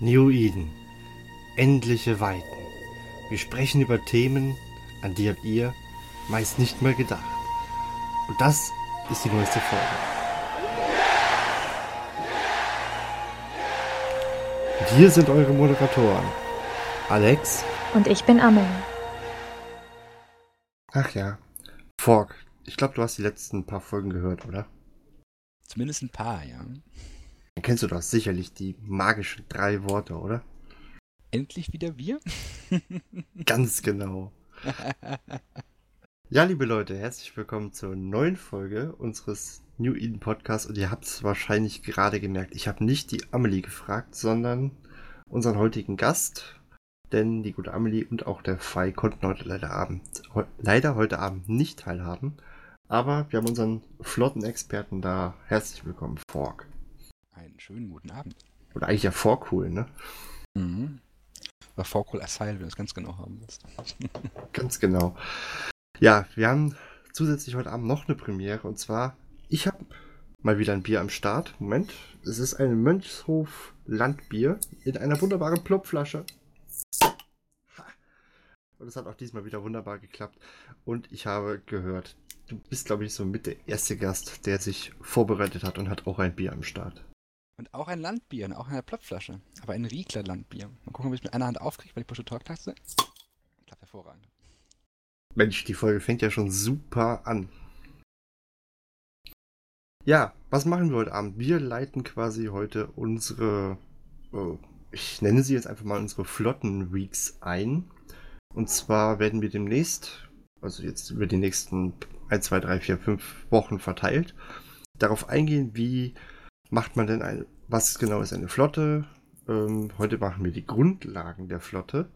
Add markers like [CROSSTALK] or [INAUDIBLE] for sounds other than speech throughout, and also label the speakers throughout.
Speaker 1: New Eden. Endliche Weiten. Wir sprechen über Themen, an die habt ihr meist nicht mal gedacht. Und das ist die neueste Folge. Und hier sind eure Moderatoren. Alex.
Speaker 2: Und ich bin Amelie.
Speaker 1: Ach ja. Fork. Ich glaube, du hast die letzten paar Folgen gehört, oder?
Speaker 3: Zumindest ein paar, ja.
Speaker 1: Dann kennst du doch sicherlich die magischen drei Worte, oder?
Speaker 3: Endlich wieder wir? [LAUGHS]
Speaker 1: Ganz genau. ja, liebe Leute, herzlich willkommen zur neuen Folge unseres New Eden Podcasts. Und ihr habt es wahrscheinlich gerade gemerkt, ich habe nicht die Amelie gefragt, sondern unseren heutigen Gast. Denn die gute Amelie und auch der Fei konnten heute leider, Abend, he leider heute Abend nicht teilhaben. Aber wir haben unseren flotten Experten da. Herzlich willkommen, Fork.
Speaker 3: Einen schönen guten Abend.
Speaker 1: Oder eigentlich ja Vorcool, ne?
Speaker 3: Mhm. Oder Vorcool Asylum, wenn du es ganz genau haben willst. [LAUGHS]
Speaker 1: ganz genau. Ja, wir haben zusätzlich heute Abend noch eine Premiere und zwar, ich habe mal wieder ein Bier am Start. Moment, es ist ein Mönchshof Landbier in einer wunderbaren Plopflasche. Und es hat auch diesmal wieder wunderbar geklappt. Und ich habe gehört, du bist, glaube ich, so mit der erste Gast, der sich vorbereitet hat und hat auch ein Bier am Start.
Speaker 3: Und auch ein Landbier, auch eine Plopflasche. Aber ein Riegler Landbier. Mal gucken, ob ich es mit einer Hand aufkriege, weil ich Pusche Talk taste. Klappt hervorragend.
Speaker 1: Mensch, die Folge fängt ja schon super an. Ja, was machen wir heute Abend? Wir leiten quasi heute unsere, äh, ich nenne sie jetzt einfach mal unsere Flotten-Weeks ein. Und zwar werden wir demnächst, also jetzt über die nächsten 1, 2, 3, 4, 5 Wochen verteilt, darauf eingehen, wie macht man denn eine, was genau ist eine Flotte? Ähm, heute machen wir die Grundlagen der Flotte.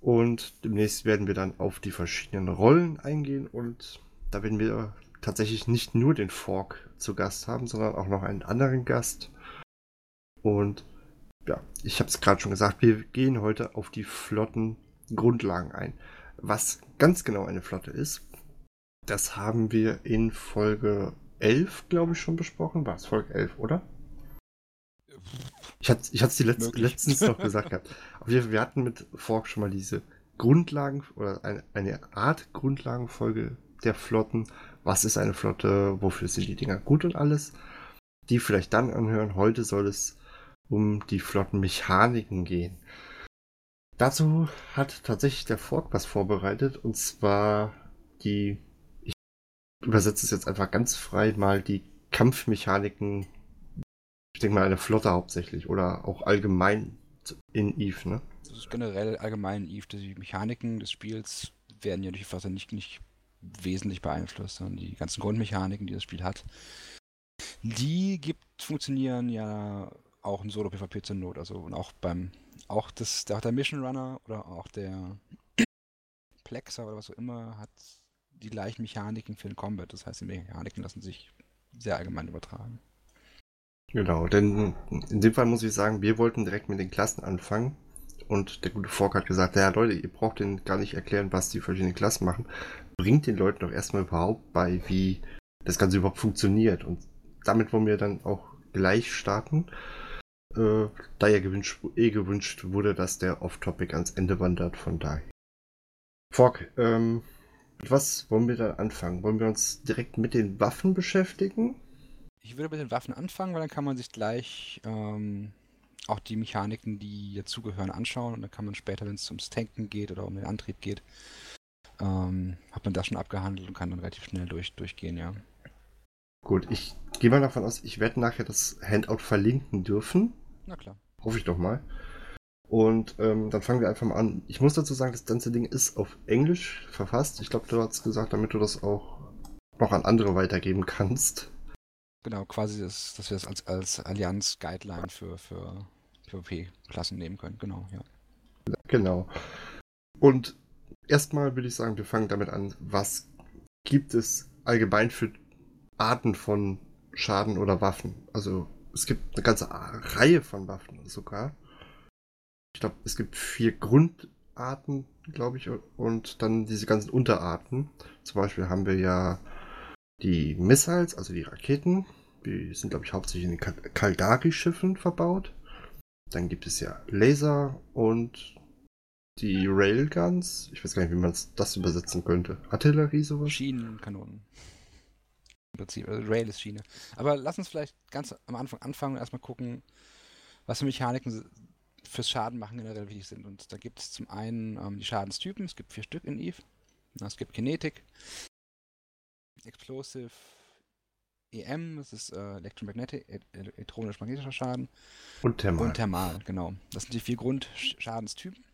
Speaker 1: Und demnächst werden wir dann auf die verschiedenen Rollen eingehen und da werden wir tatsächlich nicht nur den Fork zu Gast haben, sondern auch noch einen anderen Gast. Und ja, ich habe es gerade schon gesagt, wir gehen heute auf die Flottengrundlagen ein. Was ganz genau eine Flotte ist, das haben wir in Folge 11, glaube ich, schon besprochen. War es Folge 11, oder? Ich hatte ich es letzt, letztens noch [LAUGHS] gesagt gehabt. Auf jeden Fall, wir hatten mit Fork schon mal diese Grundlagen oder eine, eine Art Grundlagenfolge der Flotten. Was ist eine Flotte? Wofür sind die Dinger gut und alles? Die vielleicht dann anhören. Heute soll es um die Flottenmechaniken gehen. Dazu hat tatsächlich der Fork was vorbereitet und zwar die übersetze es jetzt einfach ganz frei mal die Kampfmechaniken, ich denke mal eine Flotte hauptsächlich oder auch allgemein in Eve, ne?
Speaker 3: Das ist generell allgemein in Eve. Die Mechaniken des Spiels werden ja durch die Flotte nicht, nicht wesentlich beeinflusst, sondern die ganzen Grundmechaniken, die das Spiel hat, die gibt, funktionieren ja auch in Solo-PvP zur Not. Also und auch beim, auch das, auch der Mission Runner oder auch der [CLEARS THROAT] Plexer oder was auch immer hat die gleichen Mechaniken für den Combat. Das heißt, die Mechaniken lassen sich sehr allgemein übertragen.
Speaker 1: Genau, denn in dem Fall muss ich sagen, wir wollten direkt mit den Klassen anfangen. Und der gute Fork hat gesagt, ja Leute, ihr braucht denen gar nicht erklären, was die verschiedenen Klassen machen. Bringt den Leuten doch erstmal überhaupt bei, wie das Ganze überhaupt funktioniert. Und damit wollen wir dann auch gleich starten. Äh, da ja gewünscht, eh gewünscht wurde, dass der Off-Topic ans Ende wandert, von daher. Fork, ähm, was wollen wir dann anfangen? Wollen wir uns direkt mit den Waffen beschäftigen?
Speaker 3: Ich würde mit den Waffen anfangen, weil dann kann man sich gleich ähm, auch die Mechaniken, die dazugehören, anschauen. Und dann kann man später, wenn es ums Tanken geht oder um den Antrieb geht, ähm, hat man das schon abgehandelt und kann dann relativ schnell durch, durchgehen, ja.
Speaker 1: Gut, ich gehe mal davon aus, ich werde nachher das Handout verlinken dürfen.
Speaker 3: Na klar.
Speaker 1: Hoffe ich doch mal. Und ähm, dann fangen wir einfach mal an. Ich muss dazu sagen, das ganze Ding ist auf Englisch verfasst. Ich glaube, du hast gesagt, damit du das auch noch an andere weitergeben kannst.
Speaker 3: Genau, quasi, das, dass wir das als, als Allianz-Guideline für, für PvP-Klassen nehmen können. Genau, ja.
Speaker 1: Genau. Und erstmal würde ich sagen, wir fangen damit an, was gibt es allgemein für Arten von Schaden oder Waffen? Also es gibt eine ganze Reihe von Waffen sogar ich glaube, es gibt vier Grundarten, glaube ich, und dann diese ganzen Unterarten. Zum Beispiel haben wir ja die Missiles, also die Raketen. Die sind, glaube ich, hauptsächlich in den Kaldari-Schiffen verbaut. Dann gibt es ja Laser und die Railguns. Ich weiß gar nicht, wie man das übersetzen könnte. Artillerie, sowas?
Speaker 3: Schienenkanonen. Im Prinzip, also Rail ist Schiene. Aber lass uns vielleicht ganz am Anfang anfangen und erstmal gucken, was für Mechaniken fürs Schaden machen generell wichtig sind. Und da gibt es zum einen ähm, die Schadenstypen. Es gibt vier Stück in Eve. Es gibt Kinetik, Explosive, EM, das ist äh, Electromagnetic, elektronisch-magnetischer Schaden.
Speaker 1: Und Thermal.
Speaker 3: Und Thermal, genau. Das sind die vier Grundschadenstypen.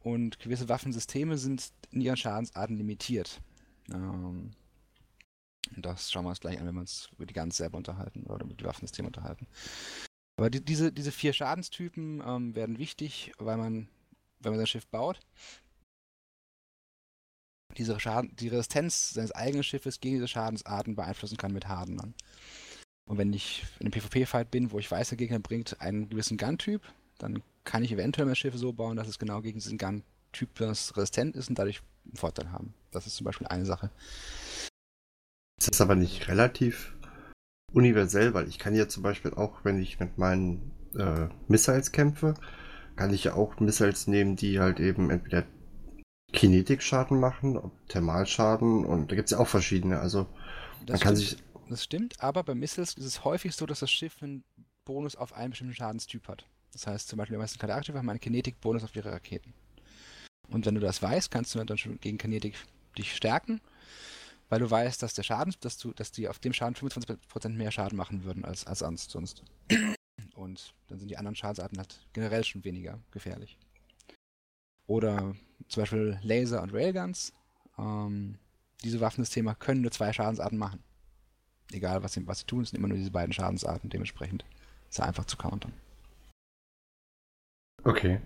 Speaker 3: Und gewisse Waffensysteme sind in ihren Schadensarten limitiert. Ähm, das schauen wir uns gleich an, wenn wir uns über die Guns selber unterhalten oder über die Waffensysteme unterhalten. Aber die, diese, diese vier Schadenstypen ähm, werden wichtig, weil man, wenn man sein Schiff baut, diese Schaden, die Resistenz seines eigenen Schiffes gegen diese Schadensarten beeinflussen kann mit Hardenern. Und wenn ich in einem PvP-Fight bin, wo ich weiß, der Gegner bringt einen gewissen Gun-Typ, dann kann ich eventuell mein Schiff so bauen, dass es genau gegen diesen Gun-Typ resistent ist und dadurch einen Vorteil haben. Das ist zum Beispiel eine Sache.
Speaker 1: Ist das aber nicht relativ universell, weil ich kann ja zum Beispiel auch, wenn ich mit meinen äh, Missiles kämpfe, kann ich ja auch Missiles nehmen, die halt eben entweder Kinetikschaden machen, Thermalschaden und da gibt es ja auch verschiedene. Also
Speaker 3: das man kann sich. Das stimmt, aber bei Missiles ist es häufig so, dass das Schiff einen Bonus auf einen bestimmten Schadenstyp hat. Das heißt zum Beispiel, die meisten Charaktere haben einen Kinetik-Bonus auf ihre Raketen. Und wenn du das weißt, kannst du dann schon gegen Kinetik dich stärken, weil du weißt, dass der Schaden, dass du, dass die auf dem Schaden 25% mehr Schaden machen würden als, als sonst. Und dann sind die anderen Schadensarten halt generell schon weniger gefährlich. Oder zum Beispiel Laser und Railguns. Ähm, diese Waffensysteme können nur zwei Schadensarten machen. Egal, was sie, was sie tun, es sind immer nur diese beiden Schadensarten. Dementsprechend ist es einfach zu countern.
Speaker 1: Okay.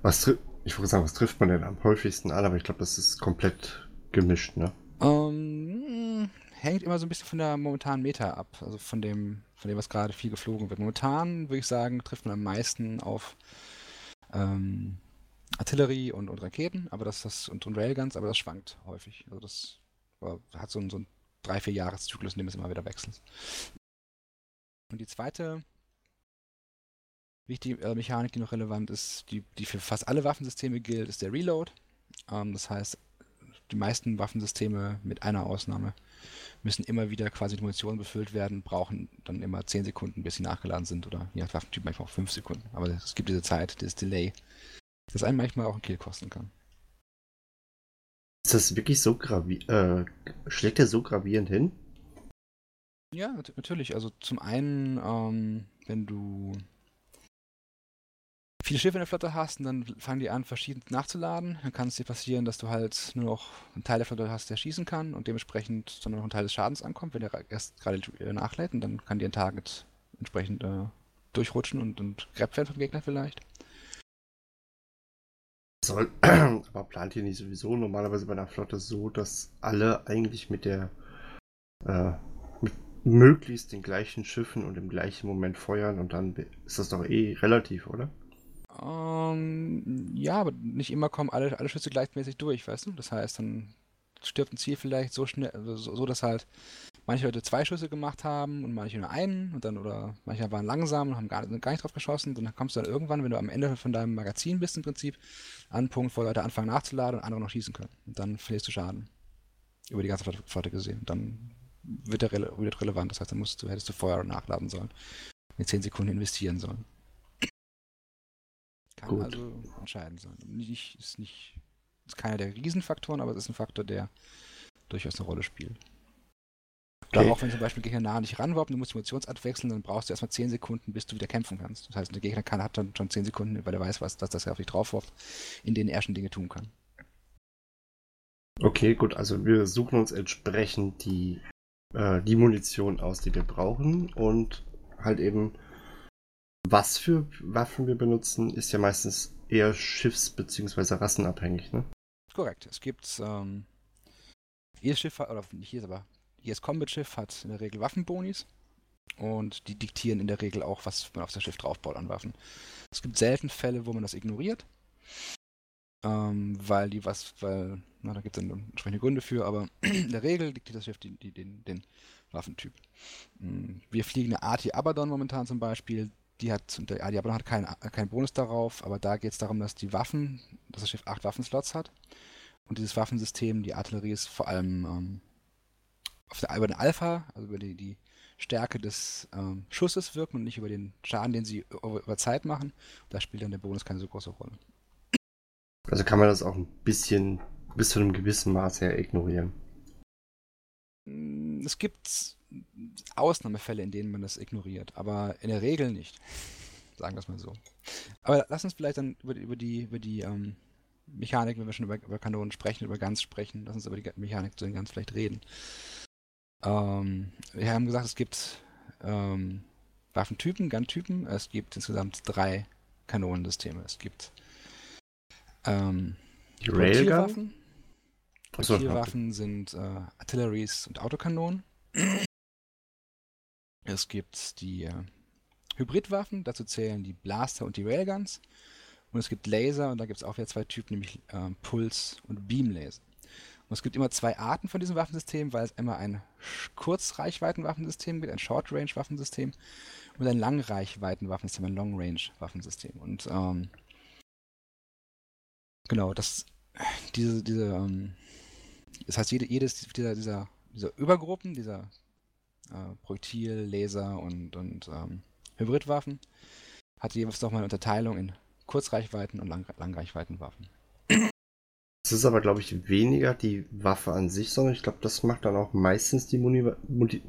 Speaker 1: Was ich wollte sagen, was trifft man denn am häufigsten an, aber ich glaube, das ist komplett gemischt, ne?
Speaker 3: Ähm, hängt immer so ein bisschen von der momentanen Meta ab, also von dem, von dem, was gerade viel geflogen wird. Momentan würde ich sagen, trifft man am meisten auf ähm, Artillerie und, und Raketen, aber das, das und, und Railguns, aber das schwankt häufig. Also das hat so, ein, so einen drei, vier Jahreszyklus, in dem es immer wieder wechselt. Und die zweite wichtige äh, Mechanik, die noch relevant ist, die, die für fast alle Waffensysteme gilt, ist der Reload. Ähm, das heißt, die meisten Waffensysteme mit einer Ausnahme müssen immer wieder quasi die Munition befüllt werden, brauchen dann immer 10 Sekunden, bis sie nachgeladen sind oder je nach Waffentyp manchmal auch 5 Sekunden. Aber es gibt diese Zeit, dieses Delay, das einem manchmal auch einen Kill kosten kann.
Speaker 1: Ist das wirklich so gravierend? Äh, schlägt er so gravierend hin?
Speaker 3: Ja, natürlich. Also zum einen, ähm, wenn du viele Schiffe in der Flotte hast und dann fangen die an, verschieden nachzuladen, dann kann es dir passieren, dass du halt nur noch einen Teil der Flotte hast, der schießen kann und dementsprechend dann noch ein Teil des Schadens ankommt, wenn der erst gerade nachlädt und dann kann dir ein Target entsprechend äh, durchrutschen und, und grabbt werden vom Gegner vielleicht.
Speaker 1: Soll, [CLEARS THROAT] aber plant ihr nicht sowieso normalerweise bei einer Flotte so, dass alle eigentlich mit der äh, mit möglichst den gleichen Schiffen und im gleichen Moment feuern und dann ist das doch eh relativ, oder?
Speaker 3: Ähm, ja, aber nicht immer kommen alle, alle Schüsse gleichmäßig durch, weißt du? Das heißt, dann stirbt ein Ziel vielleicht so schnell, also so, so dass halt manche Leute zwei Schüsse gemacht haben und manche nur einen und dann oder manche waren langsam und haben gar, gar nicht drauf geschossen. Und dann kommst du dann irgendwann, wenn du am Ende von deinem Magazin bist im Prinzip, an einen Punkt, wo Leute anfangen nachzuladen und andere noch schießen können. Und dann verlierst du Schaden. Über die ganze Flotte gesehen. Und dann wird der rele wird relevant. Das heißt, dann musst du, hättest du vorher nachladen sollen. Mit 10 Sekunden investieren sollen. Kann Gut. also entscheidend sein. Nicht, ist nicht ist keiner der Riesenfaktoren, aber es ist ein Faktor, der durchaus eine Rolle spielt. Oder auch wenn zum Beispiel Gegner nah nicht ranwarpt, du musst die Munitionsart wechseln, dann brauchst du erstmal 10 Sekunden, bis du wieder kämpfen kannst. Das heißt, der Gegner kann, hat dann schon 10 Sekunden, weil er weiß, was, dass das auf dich draufwirft, in denen er schon Dinge tun kann.
Speaker 1: Okay, gut, also wir suchen uns entsprechend die, äh, die Munition aus, die wir brauchen und halt eben, was für Waffen wir benutzen, ist ja meistens eher schiffs- bzw. rassenabhängig, ne?
Speaker 3: Korrekt. Es gibt ähm, jedes Schiff, oder nicht jedes, aber jedes Combat-Schiff hat in der Regel Waffenbonis und die diktieren in der Regel auch, was man auf das Schiff draufbaut an Waffen. Es gibt selten Fälle, wo man das ignoriert, ähm, weil die was, weil, na, da gibt es dann entsprechende Gründe für, aber [CLEARS THROAT] in der Regel diktiert das Schiff die, die, den, den Waffentyp. Hm, wir fliegen eine AT Abaddon momentan zum Beispiel, Die hat, der Diablo hat keinen kein Bonus darauf, aber da geht es darum, dass die Waffen, dass das Schiff acht Waffenslots hat. Und dieses Waffensystem, die Artillerie ist vor allem ähm, der, über den Alpha, also über die, die Stärke des ähm, Schusses wirken und nicht über den Schaden, den sie über Zeit machen. Da spielt dann der Bonus keine so große Rolle.
Speaker 1: Also kann man das auch ein bisschen bis zu einem gewissen Maß her ignorieren.
Speaker 3: Mm, es gibt Ausnahmefälle, in denen man das ignoriert, aber in der Regel nicht. Sagen wir es mal so. Aber lass uns vielleicht dann über, über die, über die ähm, Mechanik, wenn wir schon über, über, Kanonen sprechen, über Guns sprechen, lass uns über die Mechanik zu den Guns vielleicht reden. Ähm, wir haben gesagt, es gibt ähm, Waffentypen, Gun-Typen. Es gibt insgesamt drei Kanonensysteme. Es gibt ähm,
Speaker 1: die Railgun?
Speaker 3: Projektilwaffen sind äh, Artilleries und Autokanonen. Es gibt die äh, Hybridwaffen, dazu zählen die Blaster und die Railguns. Und es gibt Laser und da gibt es auch wieder zwei Typen, nämlich äh, Puls- und Beamlaser. Und es gibt immer zwei Arten von diesem Waffensystem, weil es immer ein Kurzreichweiten-Waffensystem gibt, ein Short-Range-Waffensystem und ein Langreichweiten-Waffensystem, ein Long-Range-Waffensystem. Und ähm, genau, das, diese, diese ähm, das heißt, jede, jedes dieser, dieser, dieser Übergruppen, dieser äh, Projektil, Laser und, und ähm, Hybridwaffen, hat jeweils nochmal eine Unterteilung in Kurzreichweiten und Lang Langreichweitenwaffen.
Speaker 1: Es ist aber, glaube ich, weniger die Waffe an sich, sondern ich glaube, das macht dann auch meistens die, Muni Muni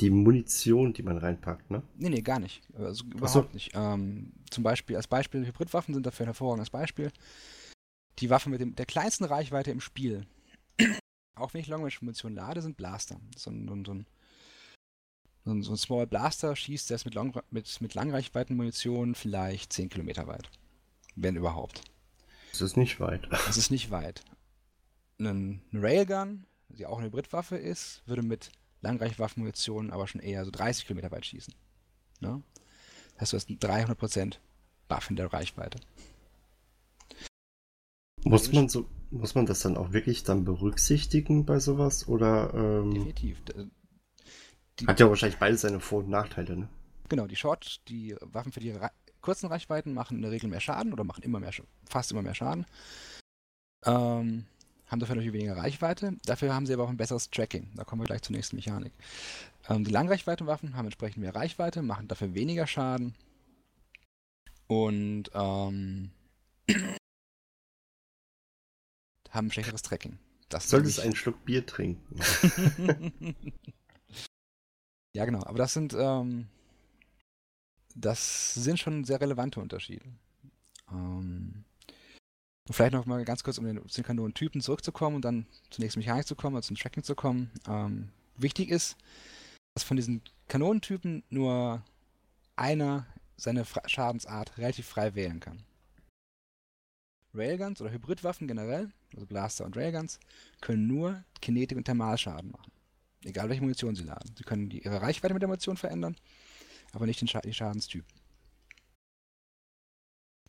Speaker 1: die Munition, die man reinpackt, ne?
Speaker 3: Nee, nee, gar nicht. Also überhaupt so. nicht. Ähm, zum Beispiel, als Beispiel, Hybridwaffen sind dafür ein hervorragendes Beispiel. Die Waffe mit dem, der kleinsten Reichweite im Spiel auch wenn ich Long-Range-Munition lade, sind Blaster. So ein, so ein, so ein, so ein Small Blaster schießt das mit, Long, mit, mit Langreichweiten-Munition vielleicht 10 Kilometer weit. Wenn überhaupt.
Speaker 1: Das ist nicht weit.
Speaker 3: Das ist nicht weit. Ein Railgun, die auch eine Hybridwaffe ist, würde mit Langreichwaffenmunition aber schon eher so 30 Kilometer weit schießen. Ne? Das heißt, du hast 300% Buff in der Reichweite.
Speaker 1: Muss man so, muss man das dann auch wirklich dann berücksichtigen bei sowas? Oder ähm,
Speaker 3: Definitiv.
Speaker 1: Die, hat ja wahrscheinlich beide seine Vor- und Nachteile, ne?
Speaker 3: Genau, die Short, die Waffen für die Re kurzen Reichweiten machen in der Regel mehr Schaden oder machen immer mehr fast immer mehr Schaden. Ähm, haben dafür natürlich weniger Reichweite. Dafür haben sie aber auch ein besseres Tracking. Da kommen wir gleich zur nächsten Mechanik. Ähm, die Langreichweitenwaffen haben entsprechend mehr Reichweite, machen dafür weniger Schaden. Und ähm, haben schlechteres Tracking.
Speaker 1: Das Solltest einen Schluck Bier trinken. [LAUGHS] [LAUGHS]
Speaker 3: ja, genau. Aber das sind, ähm, das sind schon sehr relevante Unterschiede. Ähm, und vielleicht noch mal ganz kurz, um den, zu den Kanonentypen zurückzukommen und dann zur nächsten Mechanik zu kommen, also zum Tracking zu kommen. Ähm, wichtig ist, dass von diesen Kanonentypen nur einer seine Schadensart relativ frei wählen kann. Railguns oder Hybridwaffen generell, also Blaster und Railguns, können nur Kinetik- und Thermalschaden machen. Egal welche Munition sie laden. Sie können die, ihre Reichweite mit der Munition verändern, aber nicht den Scha die Schadenstyp.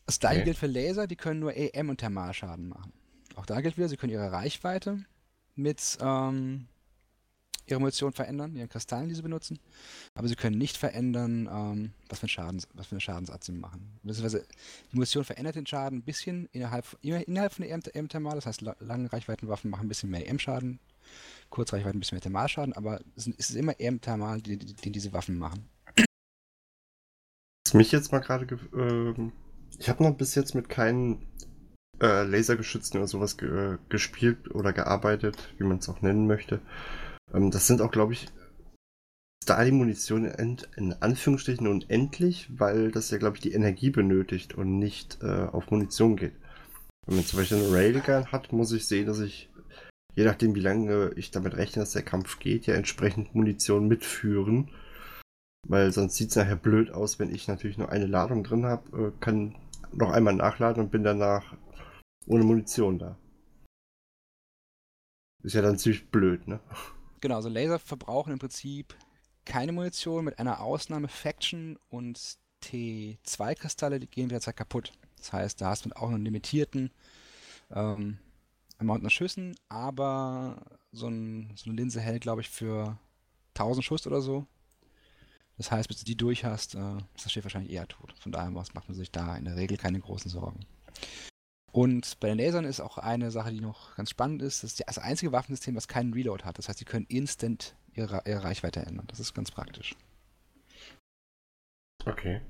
Speaker 3: Das gleiche okay. gilt für Laser, die können nur EM und Thermalschaden machen. Auch da gilt wieder, sie können ihre Reichweite mit ähm, ihre Munition verändern, ihren Kristallen, die sie benutzen. Aber sie können nicht verändern, ähm, was, für Schadens, was für eine Schadensart sie machen. Beziehungsweise die Munition verändert den Schaden ein bisschen innerhalb, innerhalb von der EM-Thermal. Das heißt, lange Reichweitenwaffen machen ein bisschen mehr EM-Schaden, Kurzreichweiten ein bisschen mehr Thermalschaden, aber es ist immer EM-Thermal, den die, die diese Waffen machen.
Speaker 1: Was mich jetzt mal gerade. Äh, ich habe noch bis jetzt mit keinen äh, Lasergeschützen oder sowas ge äh, gespielt oder gearbeitet, wie man es auch nennen möchte. Ähm, das sind auch, glaube ich, da die Munition in, in, Anführungsstrichen unendlich, weil das ja, glaube ich, die Energie benötigt und nicht äh, auf Munition geht. Wenn man zum Beispiel eine Railgun hat, muss ich sehen, dass ich, je nachdem wie lange ich damit rechne, dass der Kampf geht, ja entsprechend Munition mitführen. Weil sonst sieht es nachher blöd aus, wenn ich natürlich nur eine Ladung drin habe, äh, kann noch einmal nachladen und bin danach ohne Munition da. Ist ja dann ziemlich blöd, ne?
Speaker 3: Genau, also Laser verbrauchen im Prinzip keine Munition, mit einer Ausnahme Faction und T2-Kristalle, die gehen derzeit kaputt. Das heißt, da hast du auch einen limitierten ähm, Amount an Schüssen, aber so, ein, so eine Linse hält, glaube ich, für 1000 Schuss oder so. Das heißt, bis du die durch hast, äh, ist das Schiff wahrscheinlich eher tot. Von daher macht man sich da in der Regel keine großen Sorgen. Und bei den Lasern ist auch eine Sache, die noch ganz spannend ist, das ist das einzige Waffensystem, das keinen Reload hat. Das heißt, sie können instant ihre, ihre Reichweite ändern. Das ist ganz praktisch.
Speaker 1: Okay.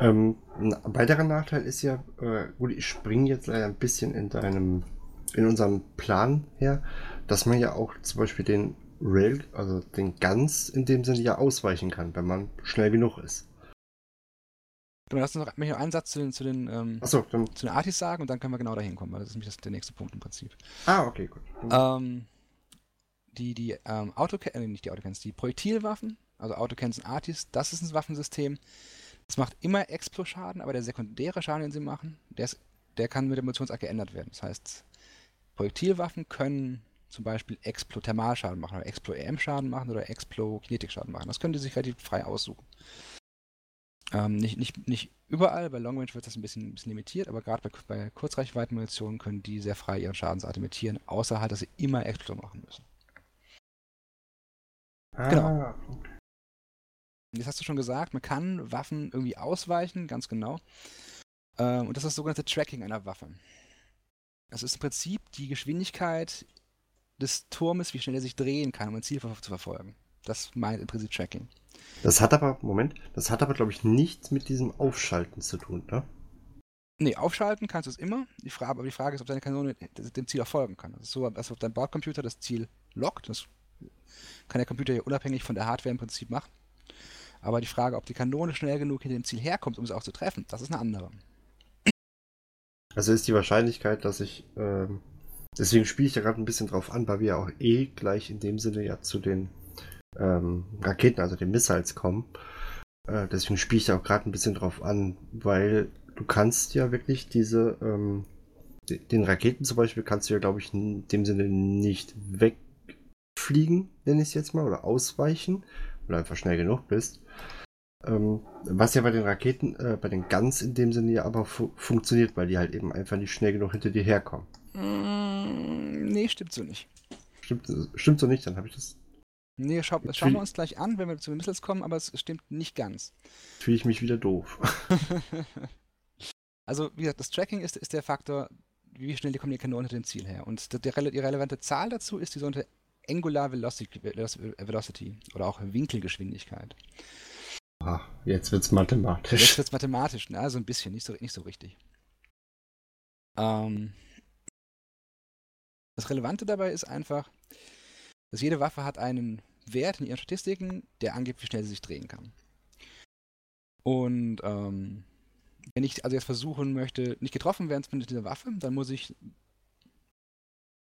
Speaker 1: Ähm, ein weiterer Nachteil ist ja, äh, gut, ich springe jetzt leider ein bisschen in deinem, in unserem Plan her, dass man ja auch zum Beispiel den Rail, also den Guns in dem Sinne ja ausweichen kann, wenn man schnell genug ist.
Speaker 3: Genau, lass uns noch, einen Satz zu den, zu den, ähm,
Speaker 1: dann.
Speaker 3: zu den Artis sagen und dann können wir genau dahin kommen, weil das ist nämlich das, der nächste Punkt im Prinzip.
Speaker 1: Ah, okay, gut.
Speaker 3: Ähm, die die ähm, Autocans, äh, nicht die Autocans, die Projektilwaffen, also Autocans und Artis, das ist ein Waffensystem. Das macht immer Explo-Schaden, aber der sekundäre Schaden, den sie machen, der, ist, der kann mit der Munitionsart geändert werden. Das heißt, Projektilwaffen können zum Beispiel Explo-Thermalschaden machen oder Explo-EM-Schaden machen oder Explo-Kinetik-Schaden machen. Das können die sich relativ frei aussuchen. Ähm, nicht, nicht, nicht überall, bei Long Range wird das ein bisschen, ein bisschen limitiert, aber gerade bei, bei Kurzreichweitenmunitionen können die sehr frei ihren Schadensart imitieren, außer halt, dass sie immer Explo machen müssen.
Speaker 1: Ah,
Speaker 3: genau. Jetzt hast du schon gesagt, man kann Waffen irgendwie ausweichen, ganz genau. Ähm, und das ist das sogenannte Tracking einer Waffe. Das ist im Prinzip die Geschwindigkeit des Turmes, wie schnell er sich drehen kann, um ein Ziel zu verfolgen. Das meint im Prinzip Tracking.
Speaker 1: Das hat aber, Moment, das hat aber, glaube ich, nichts mit diesem Aufschalten zu tun, ne?
Speaker 3: Nee, aufschalten kannst du es immer. Die Frage, aber die Frage ist, ob deine Kanone dem Ziel auch folgen kann. Das ist so, als ob dein Bordcomputer das Ziel lockt. Das kann der Computer ja unabhängig von der Hardware im Prinzip machen. Aber die Frage, ob die Kanone schnell genug hinter dem Ziel herkommt, um es auch zu treffen, das ist eine andere.
Speaker 1: Also ist die Wahrscheinlichkeit, dass ich, ähm, deswegen spiele ich ja gerade ein bisschen drauf an, weil wir ja auch eh gleich in dem Sinne ja zu den ähm, Raketen, also den Missiles kommen. Äh, deswegen spiele ich da auch gerade ein bisschen drauf an, weil du kannst ja wirklich diese, ähm, den Raketen zum Beispiel kannst du ja, glaube ich, in dem Sinne nicht wegfliegen, nenne ich es jetzt mal, oder ausweichen, weil du einfach schnell genug bist. Ähm, was ja bei den Raketen, äh, bei den Guns in dem Sinne ja aber fu funktioniert, weil die halt eben einfach nicht schnell genug hinter dir herkommen.
Speaker 3: Mm, nee, stimmt so nicht.
Speaker 1: Stimmt, stimmt so nicht, dann habe ich das.
Speaker 3: Nee, schau, das schauen wir uns gleich an, wenn wir zu den Missiles kommen, aber es stimmt nicht ganz.
Speaker 1: Fühle ich mich wieder doof. [LAUGHS]
Speaker 3: also, wie gesagt, das Tracking ist, ist der Faktor, wie schnell die kommen die hinter dem Ziel her. Und die, die relevante Zahl dazu ist die sogenannte Angular Velocity, Velocity oder auch Winkelgeschwindigkeit.
Speaker 1: Ah, jetzt wird's mathematisch.
Speaker 3: Jetzt wird's mathematisch, ne? Also ein bisschen, nicht so, nicht so richtig. Ähm, das Relevante dabei ist einfach, dass jede Waffe hat einen Wert in ihren Statistiken, der angibt, wie schnell sie sich drehen kann. Und ähm, wenn ich also jetzt versuchen möchte, nicht getroffen werden mit dieser Waffe, dann muss ich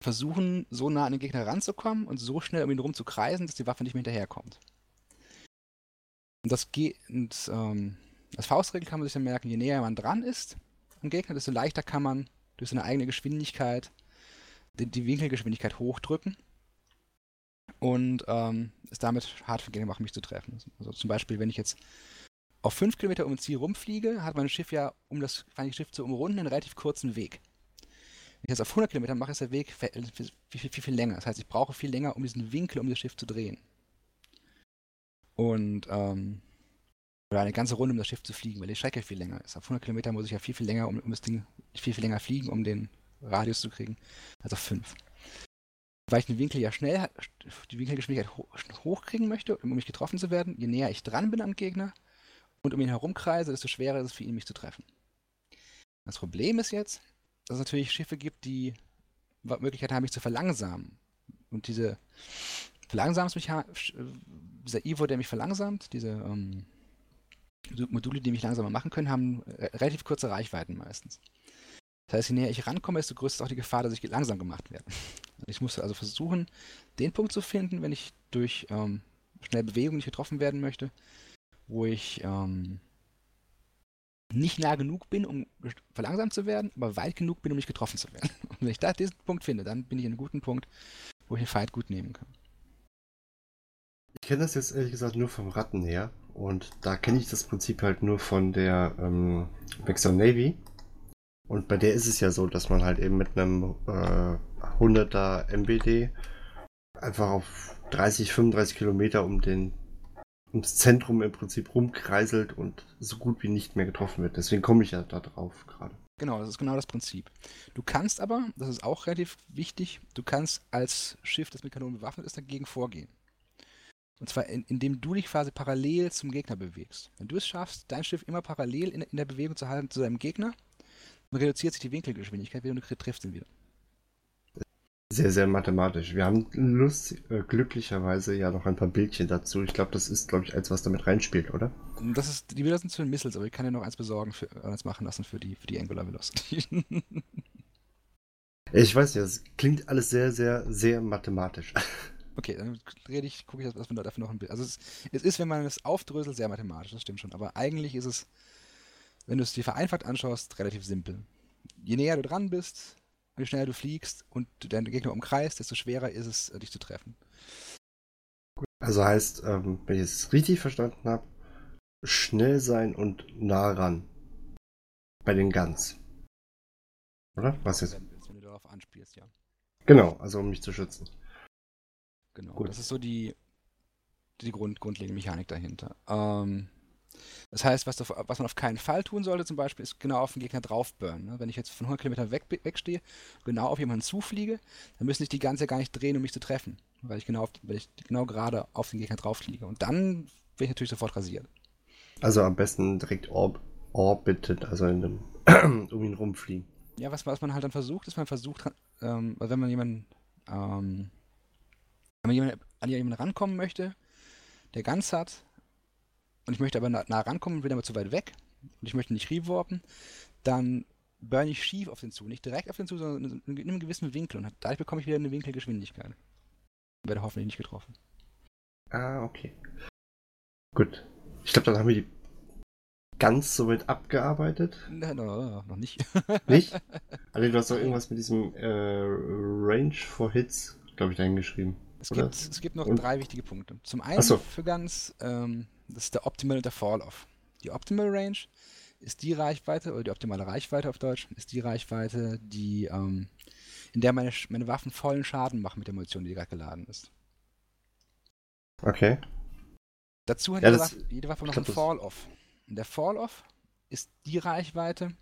Speaker 3: versuchen, so nah an den Gegner ranzukommen und so schnell um ihn herum zu kreisen, dass die Waffe nicht mehr hinterherkommt. Und das geht, und, ähm, als Faustregel kann man sich dann merken, je näher man dran ist am Gegner, desto leichter kann man durch seine eigene Geschwindigkeit die, die Winkelgeschwindigkeit hochdrücken und ähm, es damit hart für Gegner machen, mich zu treffen. Also zum Beispiel, wenn ich jetzt auf 5 Kilometer um ein Ziel rumfliege, hat mein Schiff ja, um das feindliche Schiff zu umrunden, einen relativ kurzen Weg. Wenn ich jetzt auf 100 Kilometer mache, ist der Weg viel, viel, viel, viel länger. Das heißt, ich brauche viel länger, um diesen Winkel um das Schiff zu drehen. Und, ähm, oder eine ganze Runde um das Schiff zu fliegen, weil die Strecke viel länger ist. Auf 100 Kilometer muss ich ja viel, viel länger, um, um das Ding, viel, viel länger fliegen, um den Radius zu kriegen, als auf 5. Weil ich den Winkel ja schnell, die Winkelgeschwindigkeit ho hochkriegen möchte, um mich getroffen zu werden, je näher ich dran bin am Gegner und um ihn herumkreise, desto schwerer ist es für ihn, mich zu treffen. Das Problem ist jetzt, dass es natürlich Schiffe gibt, die Möglichkeit haben, mich zu verlangsamen. Und diese Verlangsamungsmechanik, dieser Ivo, der mich verlangsamt, diese ähm, Module, die mich langsamer machen können, haben äh, relativ kurze Reichweiten meistens. Das heißt, je näher ich rankomme, desto größer ist auch die Gefahr, dass ich langsam gemacht werde. Ich muss also versuchen, den Punkt zu finden, wenn ich durch ähm, schnelle Bewegung nicht getroffen werden möchte, wo ich ähm, nicht nah genug bin, um verlangsamt zu werden, aber weit genug bin, um nicht getroffen zu werden. [LAUGHS] Und wenn ich da diesen Punkt finde, dann bin ich in einem guten Punkt, wo ich den Fight gut nehmen kann.
Speaker 1: Ich kenne das jetzt ehrlich gesagt nur vom Ratten her. Und da kenne ich das Prinzip halt nur von der ähm, Vexor Navy. Und bei der ist es ja so, dass man halt eben mit einem äh, 100er MBD einfach auf 30, 35 Kilometer um den ums Zentrum im Prinzip rumkreiselt und so gut wie nicht mehr getroffen wird. Deswegen komme ich ja da drauf gerade.
Speaker 3: Genau, das ist genau das Prinzip. Du kannst aber, das ist auch relativ wichtig, du kannst als Schiff, das mit Kanonen bewaffnet ist, dagegen vorgehen. Und zwar in, indem du dich quasi parallel zum Gegner bewegst. Wenn du es schaffst, dein Schiff immer parallel in, in der Bewegung zu halten zu deinem Gegner, dann reduziert sich die Winkelgeschwindigkeit, wenn du triffst ihn wieder.
Speaker 1: Sehr, sehr mathematisch. Wir haben Lust, äh, glücklicherweise ja noch ein paar Bildchen dazu. Ich glaube, das ist, glaube ich, eins, was damit reinspielt, oder?
Speaker 3: Das ist, die Bilder sind zu den Missiles, aber ich kann ja noch eins besorgen, für, eins machen lassen für die, für die Angular Velocity. [LAUGHS]
Speaker 1: ich weiß nicht, das klingt alles sehr, sehr, sehr mathematisch. [LAUGHS]
Speaker 3: Okay, dann rede ich, gucke ich, dass wir dafür noch ein Bild. Also es, es ist, wenn man es aufdröselt, sehr mathematisch, das stimmt schon. Aber eigentlich ist es, wenn du es dir vereinfacht anschaust, relativ simpel. Je näher du dran bist, je schneller du fliegst und deinen Gegner umkreist, desto schwerer ist es, äh, dich zu treffen.
Speaker 1: Also heißt, ähm, wenn ich es richtig verstanden habe, schnell sein und nah ran. Bei den Guns. Oder? Was jetzt? Wenn, wenn du darauf anspielst, ja. Genau, also um mich zu schützen.
Speaker 3: Genau, Gut. das ist so die, die Grund, grundlegende Mechanik dahinter. Ähm, das heißt, was, was, man auf keinen Fall tun sollte, zum Beispiel, ist genau auf den Gegner draufburnen. Ne? Wenn ich jetzt von 100 Kilometern weg, wegstehe, genau auf jemanden zufliege, dann müssen sich die ganze gar nicht drehen, um mich zu treffen. Weil ich genau, auf, weil ich genau gerade auf den Gegner draufliege. Und dann bin ich natürlich sofort rasiert.
Speaker 1: Also am besten direkt orb orbited, also in einem, [CLEARS THROAT] um ihn rumfliegen.
Speaker 3: Ja, was, was man halt dann versucht, ist, man versucht, ähm, also wenn man jemanden, ähm, wenn man jemanden, an jemanden rankommen möchte, der ganz hat, und ich möchte aber nah, nah rankommen, bin aber zu weit weg und ich möchte nicht rewarpen, dann burn ich schief auf den zu. Nicht direkt auf den zu, sondern in einem gewissen Winkel. Und dadurch bekomme ich wieder eine Winkelgeschwindigkeit. Werde hoffentlich nicht getroffen.
Speaker 1: Ah, okay. Gut. Ich glaube, dann haben wir die ganz soweit abgearbeitet.
Speaker 3: No, no, no, noch nicht. [LAUGHS]
Speaker 1: nicht? [LAUGHS] Also du hast doch irgendwas mit diesem äh, Range for Hits, glaube ich, da hingeschrieben.
Speaker 3: Es gibt, es gibt noch und? drei wichtige Punkte. Zum einen so. für ganz ähm, das ist der Optimal und der Fall-Off. Die Optimal Range ist die Reichweite, oder die optimale Reichweite auf Deutsch, ist die Reichweite, die, ähm, in der meine, meine Waffen vollen Schaden machen mit der Munition, die gerade geladen ist.
Speaker 1: Okay.
Speaker 3: Dazu hat ja, jede, Waffe, jede Waffe noch einen Fall-Off. Und der Fall-Off ist die Reichweite,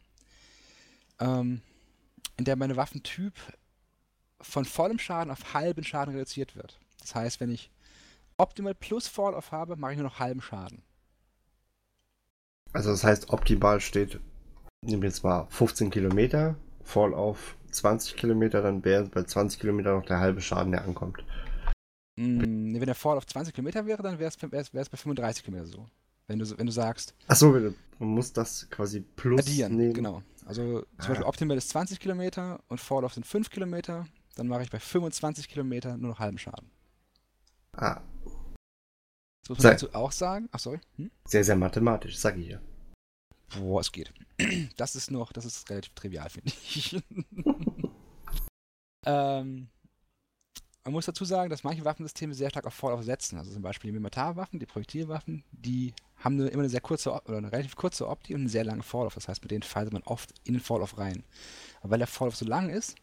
Speaker 3: ähm, in der meine Waffentyp von vollem Schaden auf halben Schaden reduziert wird. Das heißt, wenn ich optimal plus Fall-Off habe, mache ich nur noch halben Schaden.
Speaker 1: Also das heißt, optimal steht, nehmen wir jetzt mal 15 Kilometer, Fall-Off 20 Kilometer, dann wäre bei 20 Kilometer noch der halbe Schaden, der ankommt.
Speaker 3: Mm, wenn der Fall auf 20 Kilometer wäre, dann wäre es bei 35 Kilometer so. Wenn du, wenn du sagst.
Speaker 1: Achso, man muss das quasi plus
Speaker 3: addieren, nehmen. Genau. Also zum ah. Beispiel Optimal ist 20 Kilometer und Fall-Off sind 5 Kilometer, dann mache ich bei 25 Kilometer nur noch halben Schaden.
Speaker 1: Ah.
Speaker 3: Das muss man dazu auch sagen. Ach, sorry. Hm?
Speaker 1: Sehr, sehr mathematisch, sag ich ja.
Speaker 3: Boah, es geht. [CLEARS THROAT] Das ist noch, das ist relativ trivial, finde ich. [LAUGHS] ähm, man muss dazu sagen, dass manche Waffensysteme sehr stark auf Fallout setzen. Also zum Beispiel die Mimitar-Waffen, die Projektilwaffen, die haben eine, immer eine sehr kurze oder eine relativ kurze Opti und einen sehr langen Fallout. Das heißt, mit denen fallt man oft in den Fallout rein. Aber weil der Fallout so lang ist, ist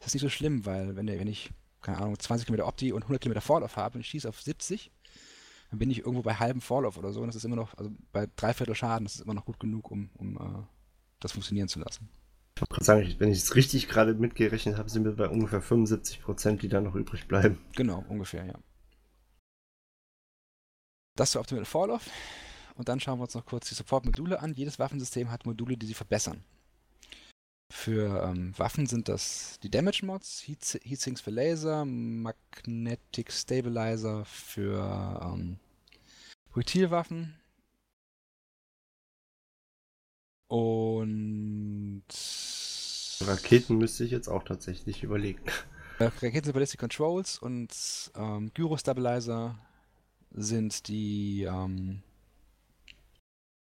Speaker 3: das nicht so schlimm, weil wenn, der, wenn ich keine Ahnung, 20 Kilometer Opti und 100 Kilometer Vorlauf habe und ich schieße auf 70, dann bin ich irgendwo bei halbem Vorlauf oder so und das ist immer noch, also bei dreiviertel Schaden, das ist immer noch gut genug, um, um uh, das funktionieren zu lassen.
Speaker 1: Ich wollte gerade sagen, wenn ich es richtig gerade mitgerechnet habe, sind wir bei ungefähr 75 Prozent, die da noch übrig bleiben.
Speaker 3: Genau, ungefähr, ja. Das zur Optimal Vorlauf. Und dann schauen wir uns noch kurz die Support-Module an. Jedes Waffensystem hat Module, die sie verbessern. Für ähm, Waffen sind das die Damage Mods, Heat Heatsinks für Laser, Magnetic Stabilizer für ähm, Projektilwaffen und
Speaker 1: Raketen müsste ich jetzt auch tatsächlich überlegen.
Speaker 3: Äh, Raketen sind Ballistic Controls und ähm, Gyro Stabilizer sind die ähm,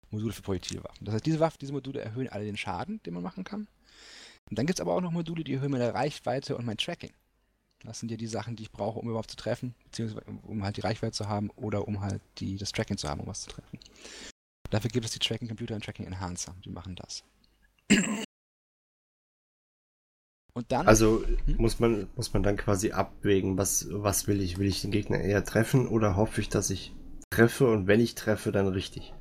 Speaker 3: Module für Projektilwaffen. Das heißt, diese Waffen, diese Module erhöhen alle den Schaden, den man machen kann. Und dann gibt es aber auch noch Module, die erhöhen meine Reichweite und mein Tracking. Das sind ja die Sachen, die ich brauche, um überhaupt zu treffen, beziehungsweise um halt die Reichweite zu haben oder um halt die, das Tracking zu haben, um was zu treffen. Dafür gibt es die Tracking Computer und Tracking Enhancer, die machen das. [CLEARS THROAT]
Speaker 1: Und dann. Also hm? muss, man, muss man dann quasi abwägen, was, was will ich? Will ich den Gegner eher treffen oder hoffe ich, dass ich treffe und wenn ich treffe, dann richtig.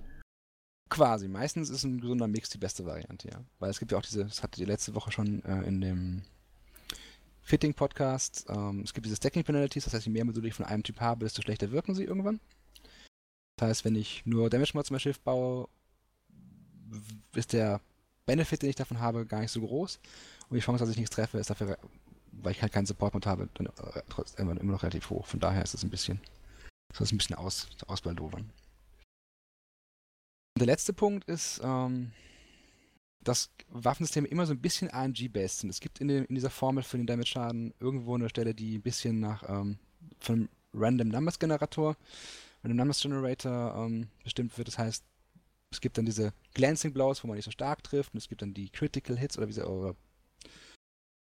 Speaker 3: Quasi. Meistens ist ein gesunder Mix die beste Variante, ja. Weil es gibt ja auch diese, das hatte die letzte Woche schon äh, in dem Fitting-Podcast, ähm, es gibt diese Stacking Penalties, das heißt, je mehr Module ich von einem Typ habe, desto schlechter wirken sie irgendwann. Das heißt, wenn ich nur Damage Mods zum Schiff baue, ist der Benefit, den ich davon habe, gar nicht so groß. Und die Chance, dass ich nichts treffe, ist dafür, weil ich halt keinen Support-Mod habe, dann äh, trotzdem immer noch relativ hoch. Von daher ist es ein bisschen, ist das ein bisschen aus, ausbaldowern. Der letzte Punkt ist, ähm, dass Waffensysteme immer so ein bisschen RNG-based sind. Es gibt in, de, in, dieser Formel für den Damage-Schaden irgendwo eine Stelle, die ein bisschen nach ähm, von Random Numbers Generator, einem Numbers Generator ähm, bestimmt wird. Das heißt, es gibt dann diese Glancing Blows, wo man nicht so stark trifft, und es gibt dann die Critical Hits oder wie sie, oder, ich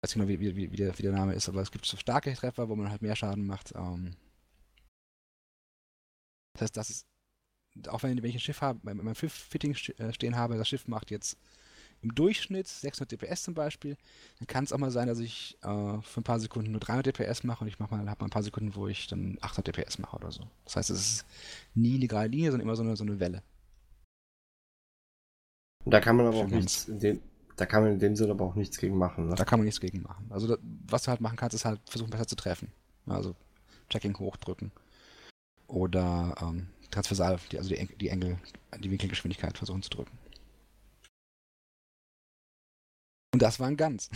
Speaker 3: weiß nicht genau, wie, wie, wie, der, wie, der, Name ist, aber es gibt so starke Treffer, wo man halt mehr Schaden macht. Ähm. Das heißt, das ist auch wenn, ich ein Schiff habe, bei meinem Fitting äh, stehen habe, das Schiff macht jetzt im Durchschnitt 600 dps zum Beispiel, dann kann es auch mal sein, dass ich äh, für ein paar Sekunden nur 300 dps mache und ich mache mal, habe mal ein paar Sekunden, wo ich dann 800 dps mache oder so. Das heißt, es ist nie eine gerade Linie, sondern immer so eine, so eine Welle.
Speaker 1: Da kann man aber auch nichts, in dem, da kann man in dem Sinne aber auch nichts gegen machen.
Speaker 3: Ne? Da kann man nichts gegen machen. Also da, was du halt machen kannst, ist halt versuchen besser zu treffen. Also Checking hochdrücken. Oder ähm, transversal, die, also die, die Engel, die Winkelgeschwindigkeit versuchen zu drücken. Und das war ein Ganz.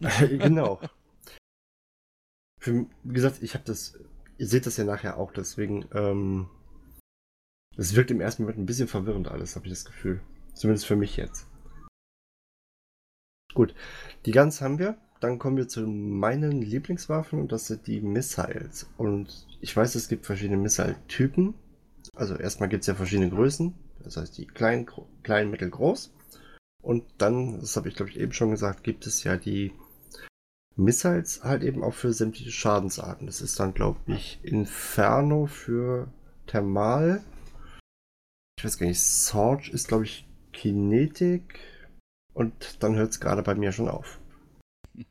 Speaker 3: [LAUGHS]
Speaker 1: genau. Für, wie gesagt, ich habe das, ihr seht das ja nachher auch, deswegen, ähm, das wirkt im ersten Moment ein bisschen verwirrend alles, habe ich das Gefühl. Zumindest für mich jetzt. Gut, die Guns haben wir. Dann kommen wir zu meinen Lieblingswaffen und das sind die Missiles. Und ich weiß, es gibt verschiedene Missile-Typen. Also erstmal gibt es ja verschiedene Größen. Das heißt die klein, klein, mittel, groß. Und dann, das habe ich glaube ich eben schon gesagt, gibt es ja die Missiles halt eben auch für sämtliche Schadensarten. Das ist dann glaube ich Inferno für Thermal. Ich weiß gar nicht, Sorge ist glaube ich Kinetik. Und dann hört es gerade bei mir schon auf. [LAUGHS]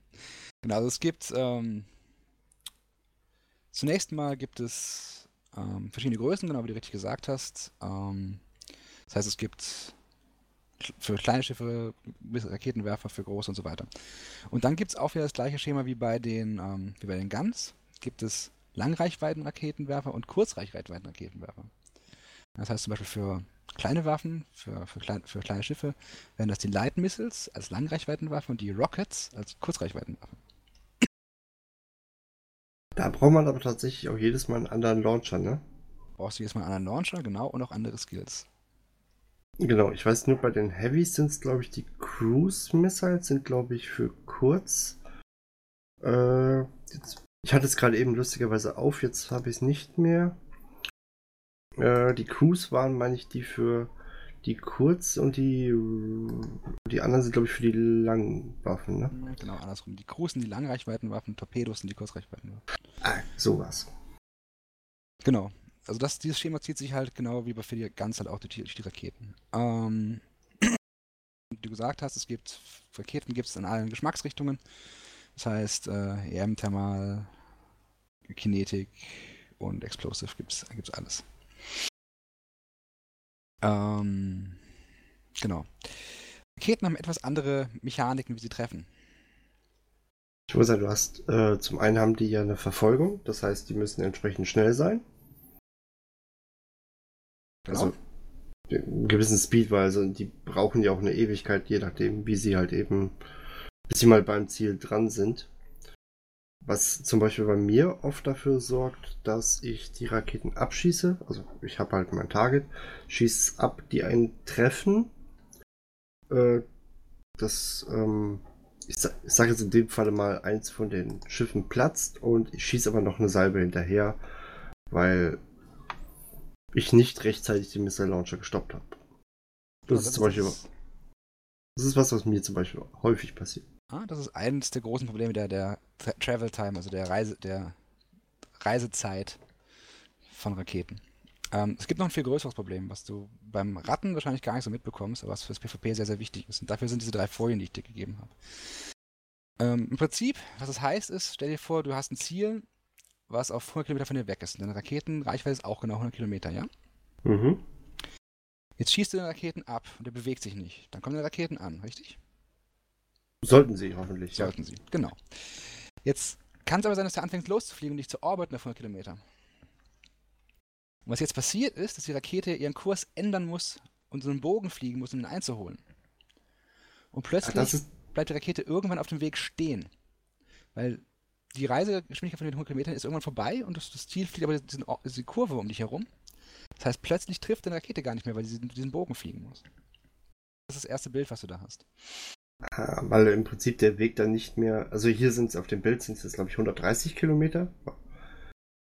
Speaker 3: Genau, also es gibt ähm, zunächst mal gibt es ähm, verschiedene Größen, genau wie du richtig gesagt hast. Ähm, das heißt, es gibt für kleine Schiffe Raketenwerfer, für große und so weiter. Und dann gibt es auch wieder das gleiche Schema wie bei den, ähm, wie bei den Guns. Gibt es Langreichweiten-Raketenwerfer und Kurzreichweiten-Raketenwerfer. Das heißt zum Beispiel für kleine Waffen, für, für, klein, für kleine Schiffe, wären das die Light Missiles als Langreichweitenwaffen und die Rockets als Kurzreichweitenwaffen.
Speaker 1: Da braucht man aber tatsächlich auch jedes Mal einen anderen Launcher, ne?
Speaker 3: Brauchst du jedes Mal einen anderen Launcher, genau, und auch andere Skills.
Speaker 1: Genau, ich weiß nur, bei den Heavys sind es, glaube ich, die Cruise Missiles sind, glaube ich, für kurz. Äh, jetzt, ich hatte es gerade eben lustigerweise auf, jetzt habe ich es nicht mehr. Äh, die Cruise waren, meine ich, die für die kurz und die, die anderen sind, glaube ich, für die langen Waffen, ne?
Speaker 3: Genau, andersrum. Die Cruise sind die Langreichweitenwaffen, Torpedos sind die Kurzreichweitenwaffen.
Speaker 1: Ah, sowas.
Speaker 3: Genau. Also das, dieses Schema zieht sich halt genau wie bei für die ganz halt auch durch die, durch die Raketen. Ähm, wie du gesagt hast, es gibt Raketen gibt es in allen Geschmacksrichtungen. Das heißt, äh, EM, Thermal, Kinetik und Explosive gibt es alles. Ähm, genau. Raketen haben etwas andere Mechaniken, wie sie treffen.
Speaker 1: Ich muss sagen, du hast, äh, zum einen haben die ja eine Verfolgung, das heißt, die müssen entsprechend schnell sein. Genau. Also einen gewissen Speed, weil also die brauchen ja auch eine Ewigkeit, je nachdem, wie sie halt eben, bis sie mal beim Ziel dran sind. Was zum Beispiel bei mir oft dafür sorgt, dass ich die Raketen abschieße. Also ich habe halt mein Target, schieße ab, die einen treffen. Äh, das, ähm, ich, sa ich sage jetzt in dem Falle mal, eins von den Schiffen platzt und ich schieße aber noch eine Salbe hinterher, weil ich nicht rechtzeitig den Missile Launcher gestoppt habe. Das, das ist zum Beispiel. Das ist was, was mir zum Beispiel häufig passiert.
Speaker 3: Ah, das ist eines der großen Probleme der, der Travel Time, also der, Reise, der Reisezeit von Raketen. Ähm, es gibt noch ein viel größeres Problem, was du beim Ratten wahrscheinlich gar nicht so mitbekommst, aber was für das PvP sehr, sehr wichtig ist. Und dafür sind diese drei Folien, die ich dir gegeben habe. Ähm, Im Prinzip, was das heißt, ist, stell dir vor, du hast ein Ziel, was auf 100 Kilometer von dir weg ist. Und deine Raketenreichweite ist auch genau 100 Kilometer, ja?
Speaker 1: Mhm.
Speaker 3: Jetzt schießt du den Raketen ab und der bewegt sich nicht. Dann kommen die Raketen an, richtig?
Speaker 1: Sollten sie hoffentlich.
Speaker 3: Sollten sie, genau. Jetzt kann es aber sein, dass der anfängt loszufliegen und dich zu orbiten auf 100 Kilometer. Und was jetzt passiert ist, dass die Rakete ihren Kurs ändern muss und so einen Bogen fliegen muss, um ihn einzuholen. Und plötzlich
Speaker 1: Ach, ist-
Speaker 3: bleibt die Rakete irgendwann auf dem Weg stehen. Weil die Reisegeschwindigkeit von den 100 Kilometern ist irgendwann vorbei und das, das Ziel fliegt aber diesen, Or- diese Kurve um dich herum. Das heißt, plötzlich trifft deine Rakete gar nicht mehr, weil sie diesen, Bogen fliegen muss. Das ist das erste Bild, was du da hast.
Speaker 1: Ah, Weil im Prinzip der Weg dann nicht mehr, also hier sind es auf dem Bild sind es glaube ich 130 Kilometer.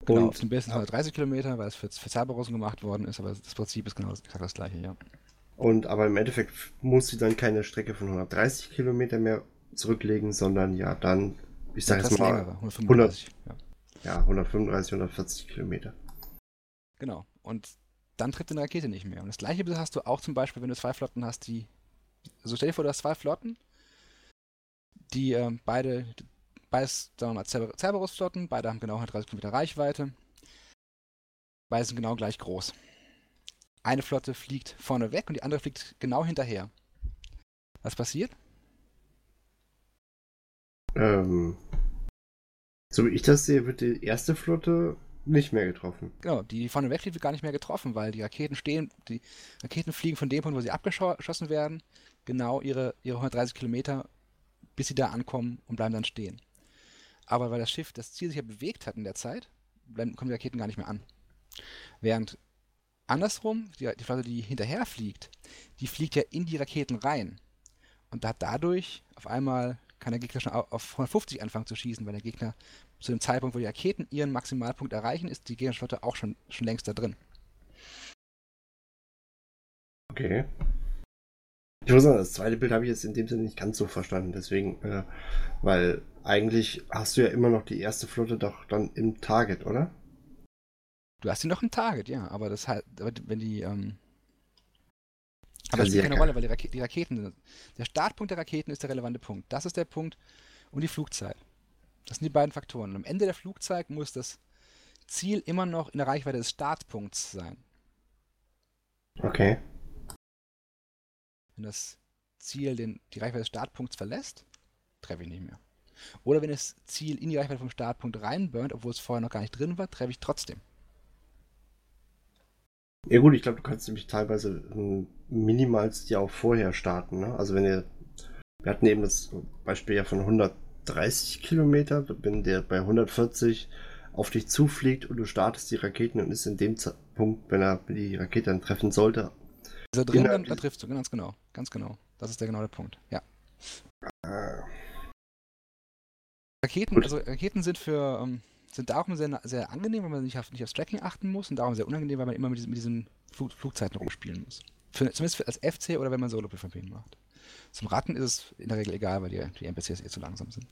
Speaker 3: Genau,
Speaker 1: Und
Speaker 3: auf dem Bild sind es 130 Kilometer, weil es für, für Cerberus gemacht worden ist, aber das Prinzip ist genau das, das gleiche, ja.
Speaker 1: Und aber im Endeffekt muss sie dann keine Strecke von 130 Kilometer mehr zurücklegen, sondern ja dann, ich sage jetzt mal,
Speaker 3: längere, 135. Ja.
Speaker 1: ja, 135, 140 Kilometer.
Speaker 3: Genau. Und dann trifft eine Rakete nicht mehr. Und das gleiche hast du auch zum Beispiel, wenn du zwei Flotten hast, die. Also stell dir vor, du hast zwei Flotten, die ähm, beide, beides, sagen wir mal, Cer- Cerberus-Flotten, beide haben genau 130 Kilometer Reichweite. Beide sind genau gleich groß. Eine Flotte fliegt vorne weg und die andere fliegt genau hinterher. Was passiert?
Speaker 1: Ähm, so wie ich das sehe, wird die erste Flotte nicht mehr getroffen.
Speaker 3: Genau, die vorne wegfliegt, wird gar nicht mehr getroffen, weil die Raketen stehen, die Raketen fliegen von dem Punkt, wo sie abgeschossen werden, genau ihre, ihre 130 Kilometer, bis sie da ankommen und bleiben dann stehen. Aber weil das Schiff das Ziel sich ja bewegt hat in der Zeit, bleiben, kommen die Raketen gar nicht mehr an. Während andersrum, die, die Flotte, die hinterher fliegt, die fliegt ja in die Raketen rein. Und hat dadurch auf einmal kann der Gegner schon au- auf 150 anfangen zu schießen, weil der Gegner zu dem Zeitpunkt, wo die Raketen ihren Maximalpunkt erreichen, ist die gegnerische Flotte auch schon, schon längst da drin.
Speaker 1: Okay. Ich muss sagen, das zweite Bild habe ich jetzt in dem Sinne nicht ganz so verstanden. Deswegen, äh, weil eigentlich hast du ja immer noch die erste Flotte doch dann im Target, oder?
Speaker 3: Du hast sie noch im Target, ja, aber das halt, wenn die, ähm, aber das spielt
Speaker 1: ja
Speaker 3: keine Rolle, weil die, Rake die Raketen, der Startpunkt der Raketen ist der relevante Punkt. Das ist der Punkt und die Flugzeit. Das sind die beiden Faktoren. Und am Ende der Flugzeit muss das Ziel immer noch in der Reichweite des Startpunkts sein.
Speaker 1: Okay.
Speaker 3: Wenn das Ziel den, die Reichweite des Startpunkts verlässt, treffe ich nicht mehr. Oder wenn das Ziel in die Reichweite vom Startpunkt reinburnt, obwohl es vorher noch gar nicht drin war, treffe ich trotzdem.
Speaker 1: Ja gut, ich glaube, du kannst nämlich teilweise ähm, minimals ja auch vorher starten. Ne? Also wenn ihr, wir hatten eben das Beispiel ja von 130 Kilometer, wenn der bei 140 auf dich zufliegt und du startest die Raketen und ist in dem Punkt, wenn er die Rakete dann treffen sollte,
Speaker 3: Ist er drin, dann, dann
Speaker 1: dieses-
Speaker 3: triffst du, ganz genau. Ganz genau. Das ist der genau der Punkt. Ja.
Speaker 1: äh,
Speaker 3: Raketen,
Speaker 1: Gut.
Speaker 3: also Raketen sind für ähm, sind darum sehr, sehr angenehm, weil man nicht auf, nicht aufs Tracking achten muss und darum sehr unangenehm, weil man immer mit diesen, mit diesen Flug, Flugzeiten rumspielen muss. Für, zumindest für, als FC oder wenn man Solo PvP macht. Zum Ratten ist es in der Regel egal, weil die, die NPCs eh zu langsam sind.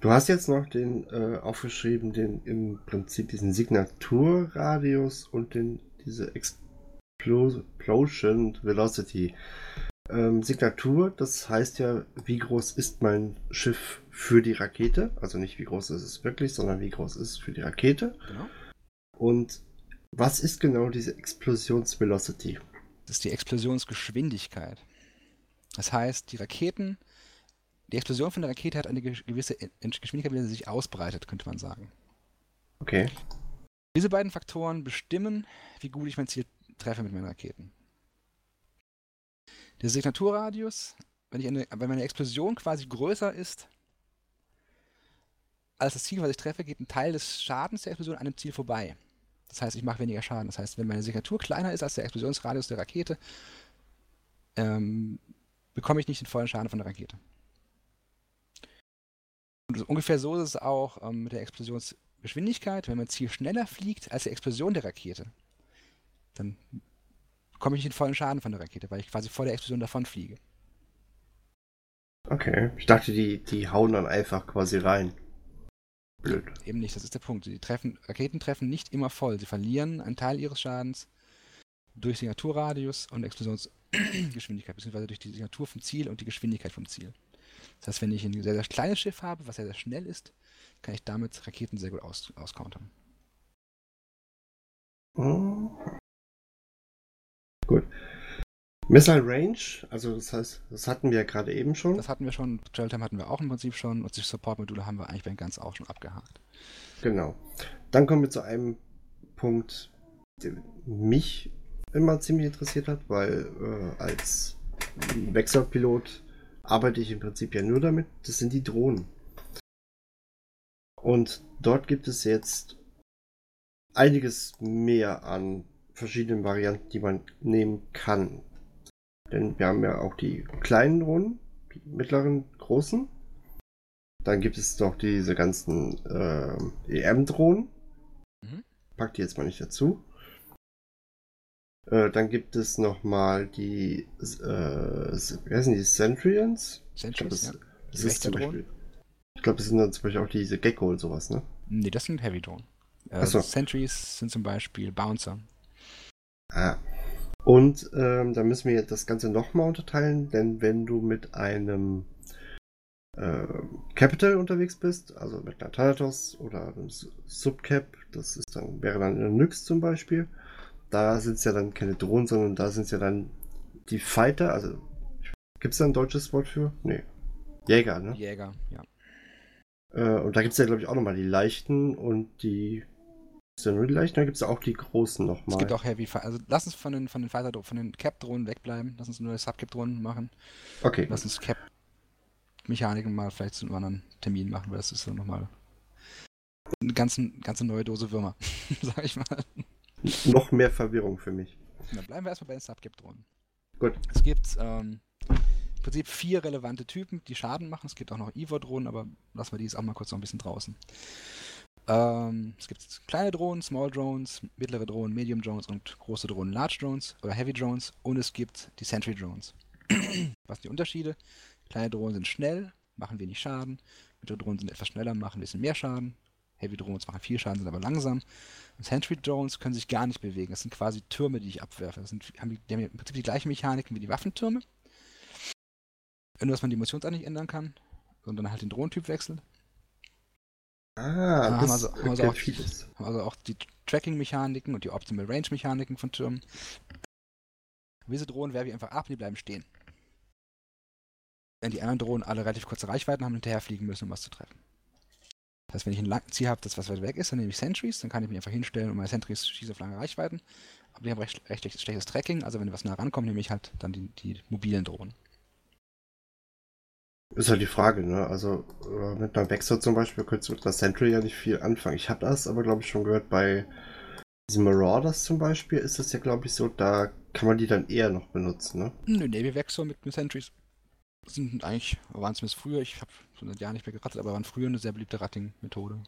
Speaker 1: Du hast jetzt noch den äh, aufgeschrieben, den im Prinzip diesen Signaturradius und den diese Explo- Explosion Velocity. Ähm, Signatur, das heißt ja, wie groß ist mein Schiff für die Rakete? Also nicht wie groß ist es wirklich, sondern wie groß ist es für die Rakete.
Speaker 3: Genau.
Speaker 1: Und was ist genau diese Explosionsvelocity?
Speaker 3: Das ist die Explosionsgeschwindigkeit. Das heißt, die Raketen, die Explosion von der Rakete hat eine ge- gewisse In- Geschwindigkeit, wie sie sich ausbreitet, könnte man sagen.
Speaker 1: Okay.
Speaker 3: Diese beiden Faktoren bestimmen, wie gut ich mein Ziel treffe mit meinen Raketen. Der Signaturradius, wenn, eine, wenn meine Explosion quasi größer ist als das Ziel, was ich treffe, geht ein Teil des Schadens der Explosion an dem Ziel vorbei. Das heißt, ich mache weniger Schaden. Das heißt, wenn meine Signatur kleiner ist als der Explosionsradius der Rakete, ähm, bekomme ich nicht den vollen Schaden von der Rakete. Und ungefähr so ist es auch ähm, mit der Explosionsgeschwindigkeit. Wenn mein Ziel schneller fliegt als die Explosion der Rakete, dann bekomme ich nicht den vollen Schaden von der Rakete, weil ich quasi vor der Explosion davon fliege.
Speaker 1: Okay. Ich dachte, die, die hauen dann einfach quasi rein. Blöd.
Speaker 3: Eben nicht, das ist der Punkt. Die treffen, Raketen treffen nicht immer voll. Sie verlieren einen Teil ihres Schadens durch Signaturradius und Explosionsgeschwindigkeit, beziehungsweise durch die Signatur vom Ziel und die Geschwindigkeit vom Ziel. Das heißt, wenn ich ein sehr, sehr kleines Schiff habe, was sehr, sehr schnell ist, kann ich damit Raketen sehr gut aus, auscountern.
Speaker 1: Gut. Missile Range, also das heißt, das hatten wir ja gerade eben schon.
Speaker 3: Das hatten wir schon, Trail Time hatten wir auch im Prinzip schon und die Support-Module haben wir eigentlich bei den ganz auch schon abgehakt.
Speaker 1: Genau. Dann kommen wir zu einem Punkt, der mich immer ziemlich interessiert hat, weil äh, als Wechselpilot arbeite ich im Prinzip ja nur damit. Das sind die Drohnen. Und dort gibt es jetzt einiges mehr an verschiedenen Varianten, die man nehmen kann. Denn wir haben ja auch die kleinen Drohnen, die mittleren, großen. Dann gibt es doch diese ganzen äh, EM-Drohnen. Mhm. Pack die jetzt mal nicht dazu. Äh, dann gibt es nochmal die, äh, wie heißen die, Centurions?
Speaker 3: Centurions,
Speaker 1: ja. Das ist zum Beispiel, ich glaube, das sind dann zum Beispiel auch diese Gecko und sowas, ne?
Speaker 3: Nee, das sind Heavy Drone. Äh, so. Sentries sind zum Beispiel Bouncer.
Speaker 1: Ah. Und ähm, da müssen wir das Ganze nochmal unterteilen, denn wenn du mit einem äh, Capital unterwegs bist, also mit einer Thanatos oder einem Subcap, das ist dann, wäre dann eine Nyx zum Beispiel, da sind es ja dann keine Drohnen, sondern da sind es ja dann die Fighter, also gibt es da ein deutsches Wort für? Nee. Jäger, ne?
Speaker 3: Jäger, ja.
Speaker 1: Äh, und da gibt es ja, glaube ich, auch nochmal die leichten und die. Leichten, da gibt es auch die großen nochmal. Es
Speaker 3: gibt auch Heavy Fighter. Also lass uns von den, von den Fighter, von den Cap-Drohnen wegbleiben. Lass uns nur Sub-Cap-Drohnen machen.
Speaker 1: Okay.
Speaker 3: Lass uns Cap-Mechaniken mal vielleicht zu einem anderen Termin machen, weil das ist so nochmal eine ganze, ganze neue Dose Würmer, [LAUGHS] sag ich mal.
Speaker 1: Noch mehr Verwirrung für mich.
Speaker 3: Dann bleiben wir erstmal bei den Sub-Cap-Drohnen.
Speaker 1: Gut.
Speaker 3: Es gibt ähm, im Prinzip vier relevante Typen, die Schaden machen. Es gibt auch noch Evo-Drohnen, aber lassen wir die jetzt auch mal kurz noch ein bisschen draußen. Ähm, es gibt kleine Drohnen, Small Drones, mittlere Drohnen, Medium Drones und große Drohnen, Large Drones oder Heavy Drones. Und es gibt die Sentry Drones. [CLEARS THROAT] Was sind die Unterschiede? Kleine Drohnen sind schnell, machen wenig Schaden. Mittlere Drohnen sind etwas schneller, machen ein bisschen mehr Schaden. Heavy Drones machen viel Schaden, sind aber langsam. Und Sentry Drones können sich gar nicht bewegen. Das sind quasi Türme, die ich abwerfe. Das sind, haben die, die haben im Prinzip die gleiche Mechaniken wie die Waffentürme. Nur, dass man die Emotionsart nicht ändern kann, sondern halt den Drohnentyp wechselt.
Speaker 1: Ah, das
Speaker 3: also, haben also, auch, haben also auch die Tracking-Mechaniken und die Optimal Range-Mechaniken von Türmen. Diese Drohnen werfe ich einfach ab und die bleiben stehen. Wenn die anderen Drohnen alle relativ kurze Reichweiten haben und hinterher fliegen müssen, um was zu treffen. Das heißt, wenn ich ein langes Ziel habe, das was weit weg ist, dann nehme ich Sentries, dann kann ich mich einfach hinstellen und meine Sentries schießen auf lange Reichweiten. Aber die haben recht, recht, recht schlechtes Tracking, also wenn was nah rankommt, nehme ich halt dann die, die mobilen Drohnen.
Speaker 1: Ist halt die Frage, ne? Also äh, mit einer Wechsel zum Beispiel könntest du mit der Sentry ja nicht viel anfangen. Ich habe das aber, glaube ich, schon gehört bei diesen Marauders zum Beispiel ist das ja, glaube ich, so, da kann man die dann eher noch benutzen, ne?
Speaker 3: Nö, nee, wir wechseln mit, mit Sentries. Sind eigentlich, waren zumindest früher, ich habe schon seit Jahren nicht mehr gerattet, aber waren früher eine sehr beliebte Ratting-Methode.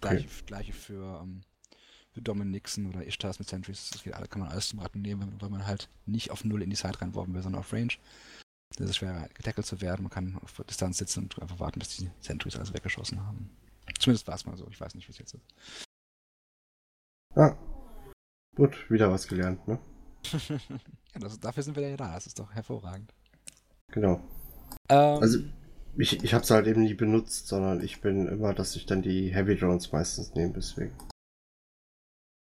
Speaker 3: Gleiche, okay. gleiche für, ähm, für Dominixen oder Ishtars mit Sentries. Das geht, kann man alles zum Ratten nehmen, weil man halt nicht auf Null in die Side reinworfen will, sondern auf Range. Das ist schwer getackelt zu werden. Man kann auf Distanz sitzen und einfach warten, bis die Sentries alles weggeschossen haben. Zumindest war es mal so. Ich weiß nicht, wie es jetzt ist.
Speaker 1: Ah. Gut, wieder was gelernt, ne? [LAUGHS]
Speaker 3: ja, das, dafür sind wir ja da. Das ist doch hervorragend.
Speaker 1: Genau. Ähm, also, ich, ich habe es halt eben nie benutzt, sondern ich bin immer, dass ich dann die Heavy Drones meistens nehme, deswegen.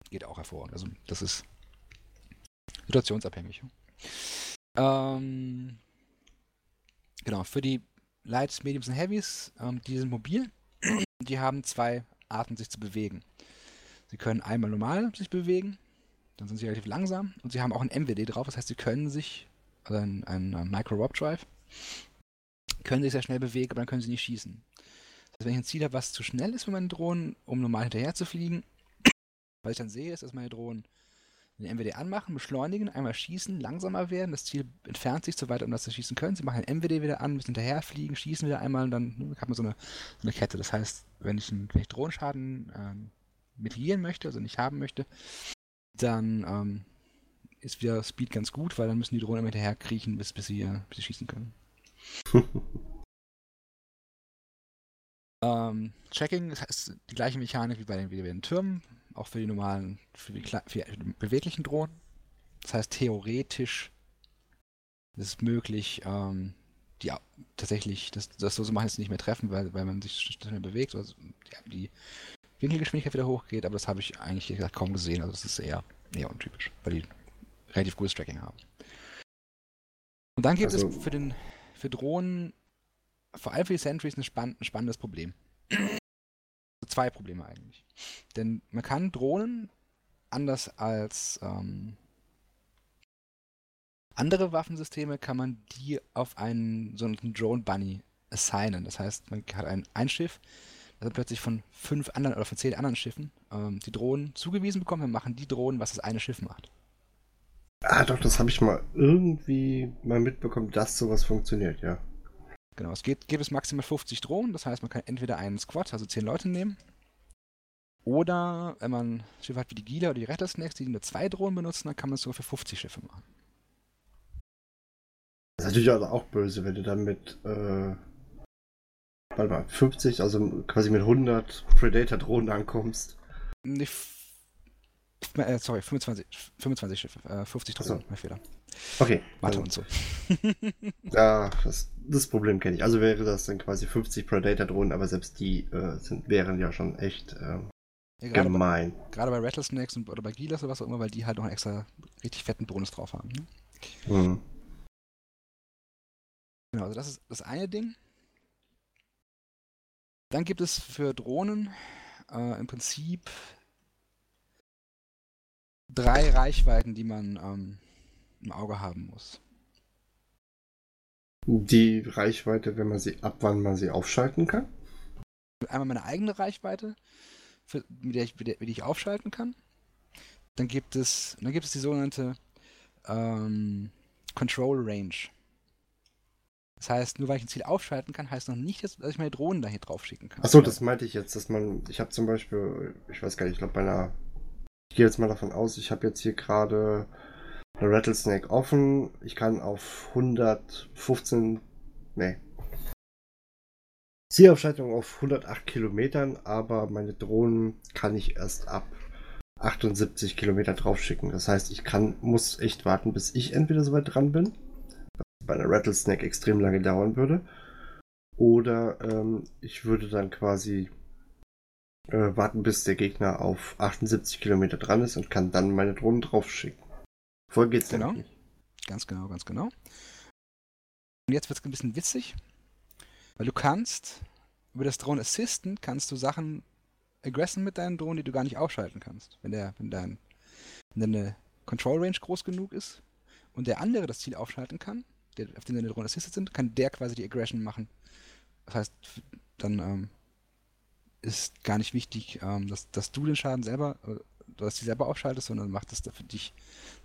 Speaker 3: Geht auch hervorragend. Also, das ist situationsabhängig. Ähm, Genau, für die Lights, Mediums und Heavies, ähm, die sind mobil. [CLEARS THROAT] Die haben zwei Arten, sich zu bewegen. Sie können einmal normal sich bewegen, dann sind sie relativ langsam und sie haben auch ein MWD drauf, das heißt, sie können sich, also ein, ein, ein Micro-Warp-Drive, können sich sehr schnell bewegen, aber dann können sie nicht schießen. Das heißt, wenn ich ein Ziel habe, was zu schnell ist für meine Drohnen, um normal hinterher zu fliegen, [CLEARS THROAT] was ich dann sehe, ist, dass meine Drohnen den MWD anmachen, beschleunigen, einmal schießen, langsamer werden. Das Ziel entfernt sich so weit, um das zu schießen können. Sie machen den MWD wieder an, müssen hinterher fliegen, schießen wieder einmal und dann ne, hat man so eine, so eine Kette. Das heißt, wenn ich, einen, wenn ich Drohnenschaden ähm, mitigieren möchte, also nicht haben möchte, dann ähm, ist wieder Speed ganz gut, weil dann müssen die Drohnen immer hinterher kriechen, bis, bis, sie, bis sie schießen können. [LAUGHS] ähm, Tracking ist die gleiche Mechanik wie bei den, wie bei den Türmen auch für die normalen, für die, für die beweglichen Drohnen. Das heißt, theoretisch ist es möglich, ähm, die tatsächlich, das, das so zu machen, jetzt nicht mehr treffen, weil, weil man sich schnell bewegt. Also, die, die Winkelgeschwindigkeit wieder hochgeht, aber das habe ich eigentlich gesagt, kaum gesehen. Also das ist eher, eher untypisch, weil die relativ gutes Tracking haben. Und dann gibt also, es für, den, für Drohnen, vor allem für die Sentries, ein, spann ein spannendes Problem. Zwei Probleme eigentlich. Denn man kann Drohnen anders als ähm, andere Waffensysteme kann man die auf einen so einen Drone Bunny assignen. Das heißt, man hat ein, ein Schiff, das dann plötzlich von fünf anderen oder von zehn anderen Schiffen ähm, die Drohnen zugewiesen bekommen. Wir machen die Drohnen, was das eine Schiff macht.
Speaker 1: Ah, doch, das habe ich mal irgendwie mal mitbekommen, dass sowas funktioniert, ja.
Speaker 3: Genau, es geht, gibt es maximal 50 Drohnen, das heißt, man kann entweder einen Squad, also 10 Leute nehmen, oder wenn man Schiffe hat wie die Gila oder die Rattlesnakes, die nur zwei Drohnen benutzen, dann kann man es sogar für 50 Schiffe machen.
Speaker 1: Das ist natürlich also auch böse, wenn du dann mit, äh, warte mal, 50, also quasi mit 100 Predator-Drohnen ankommst.
Speaker 3: Nee, äh, sorry, 25, 25 Schiffe, äh, 50 Drohnen, so. mein Fehler.
Speaker 1: Okay.
Speaker 3: Mathe also, und so. [LAUGHS]
Speaker 1: ja, das, das Problem kenne ich. Also wäre das dann quasi 50 Predator-Drohnen, aber selbst die äh, sind, wären ja schon echt ähm, ja, gerade gemein.
Speaker 3: Bei, gerade bei Rattlesnakes und, oder bei Gilas oder was auch immer, weil die halt noch einen extra richtig fetten Bonus drauf haben. Ne? Mhm. Genau, also das ist das eine Ding. Dann gibt es für Drohnen äh, im Prinzip drei Reichweiten, die man ähm, im Auge haben muss.
Speaker 1: Die Reichweite, wenn man sie ab wann man sie aufschalten kann?
Speaker 3: Einmal meine eigene Reichweite, für, mit, der ich, mit, der, mit der ich aufschalten kann. Dann gibt es, dann gibt es die sogenannte ähm, Control Range. Das heißt, nur weil ich ein Ziel aufschalten kann, heißt noch nicht, dass ich meine Drohnen da hier drauf schicken kann.
Speaker 1: Achso, das meinte ich jetzt, dass man, ich habe zum Beispiel, ich weiß gar nicht, ich glaube bei einer, ich gehe jetzt mal davon aus, ich habe jetzt hier gerade eine Rattlesnake offen, ich kann auf 115, nee, Zielaufschaltung auf 108 Kilometern, aber meine Drohnen kann ich erst ab 78 Kilometer draufschicken. Das heißt, ich kann, muss echt warten, bis ich entweder soweit dran bin bei einer Rattlesnake extrem lange dauern würde. Oder ähm, ich würde dann quasi äh, warten, bis der Gegner auf 78 Kilometer dran ist und kann dann meine Drohnen draufschicken. Voll geht's
Speaker 3: genau. nicht. Ganz genau, ganz genau. Und jetzt wird es ein bisschen witzig, weil du kannst über das Drone Assistant kannst du Sachen aggressen mit deinen Drohnen, die du gar nicht aufschalten kannst. Wenn der, wenn dein, wenn deine Control Range groß genug ist und der andere das Ziel aufschalten kann, der, auf den deine Drohnen assisted sind, kann der quasi die Aggression machen. Das heißt, dann ähm, ist gar nicht wichtig, ähm, dass, dass du den Schaden selber, äh, dass die selber aufschaltest, sondern macht das für dich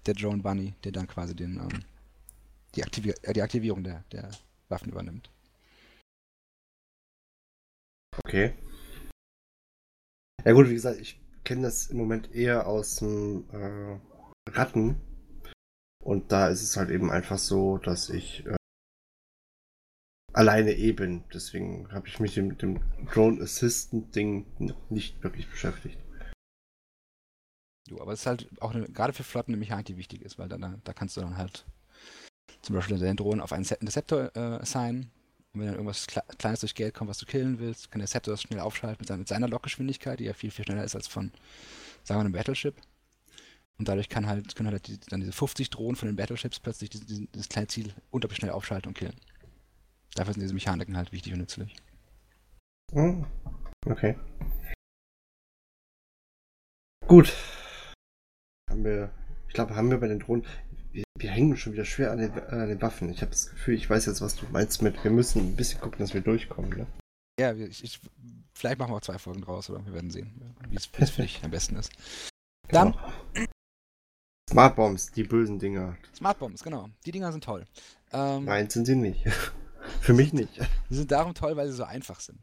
Speaker 3: der Drone Bunny, der dann quasi den, ähm, die, Aktivier äh, die Aktivierung der, der Waffen übernimmt.
Speaker 1: Okay. Ja gut, wie gesagt, ich kenne das im Moment eher aus dem äh, Ratten, und da ist es halt eben einfach so, dass ich äh, alleine eben. Deswegen habe ich mich mit dem Drone Assistant Ding nicht wirklich beschäftigt.
Speaker 3: Jo, aber es ist halt auch eine, gerade für Flotten eine Mechanik, die wichtig ist, weil da, da kannst du dann halt zum Beispiel deinen Drohnen auf einen Interceptor äh, assignen. Und wenn dann irgendwas Kle Kleines durch Geld kommt, was du killen willst, kann der Interceptor das schnell aufschalten mit seiner, mit seiner Lokgeschwindigkeit, die ja viel, viel schneller ist als von, sagen wir, einem Battleship. Und dadurch kann halt, können halt die, dann diese 50 Drohnen von den Battleships plötzlich dieses, dieses kleine Ziel unglaublich schnell aufschalten und killen. Dafür sind diese Mechaniken halt wichtig und nützlich.
Speaker 1: Oh, okay. Gut. Haben wir, ich glaube, haben wir bei den Drohnen, wir, wir hängen schon wieder schwer an den, an den, Waffen. Ich habe das Gefühl, ich weiß jetzt, was du meinst mit, wir müssen ein bisschen gucken, dass wir durchkommen, ne?
Speaker 3: Ja, ich, ich, vielleicht machen wir auch zwei Folgen draus, oder? Wir werden sehen, wie es [LAUGHS] für dich am besten ist. Dann genau.
Speaker 1: Smart Bombs, die bösen Dinger.
Speaker 3: Smart Bombs, genau. Die Dinger sind toll.
Speaker 1: Ähm, Nein, sind sie nicht. [LAUGHS] Für mich nicht.
Speaker 3: Sie sind darum toll, weil sie so einfach sind.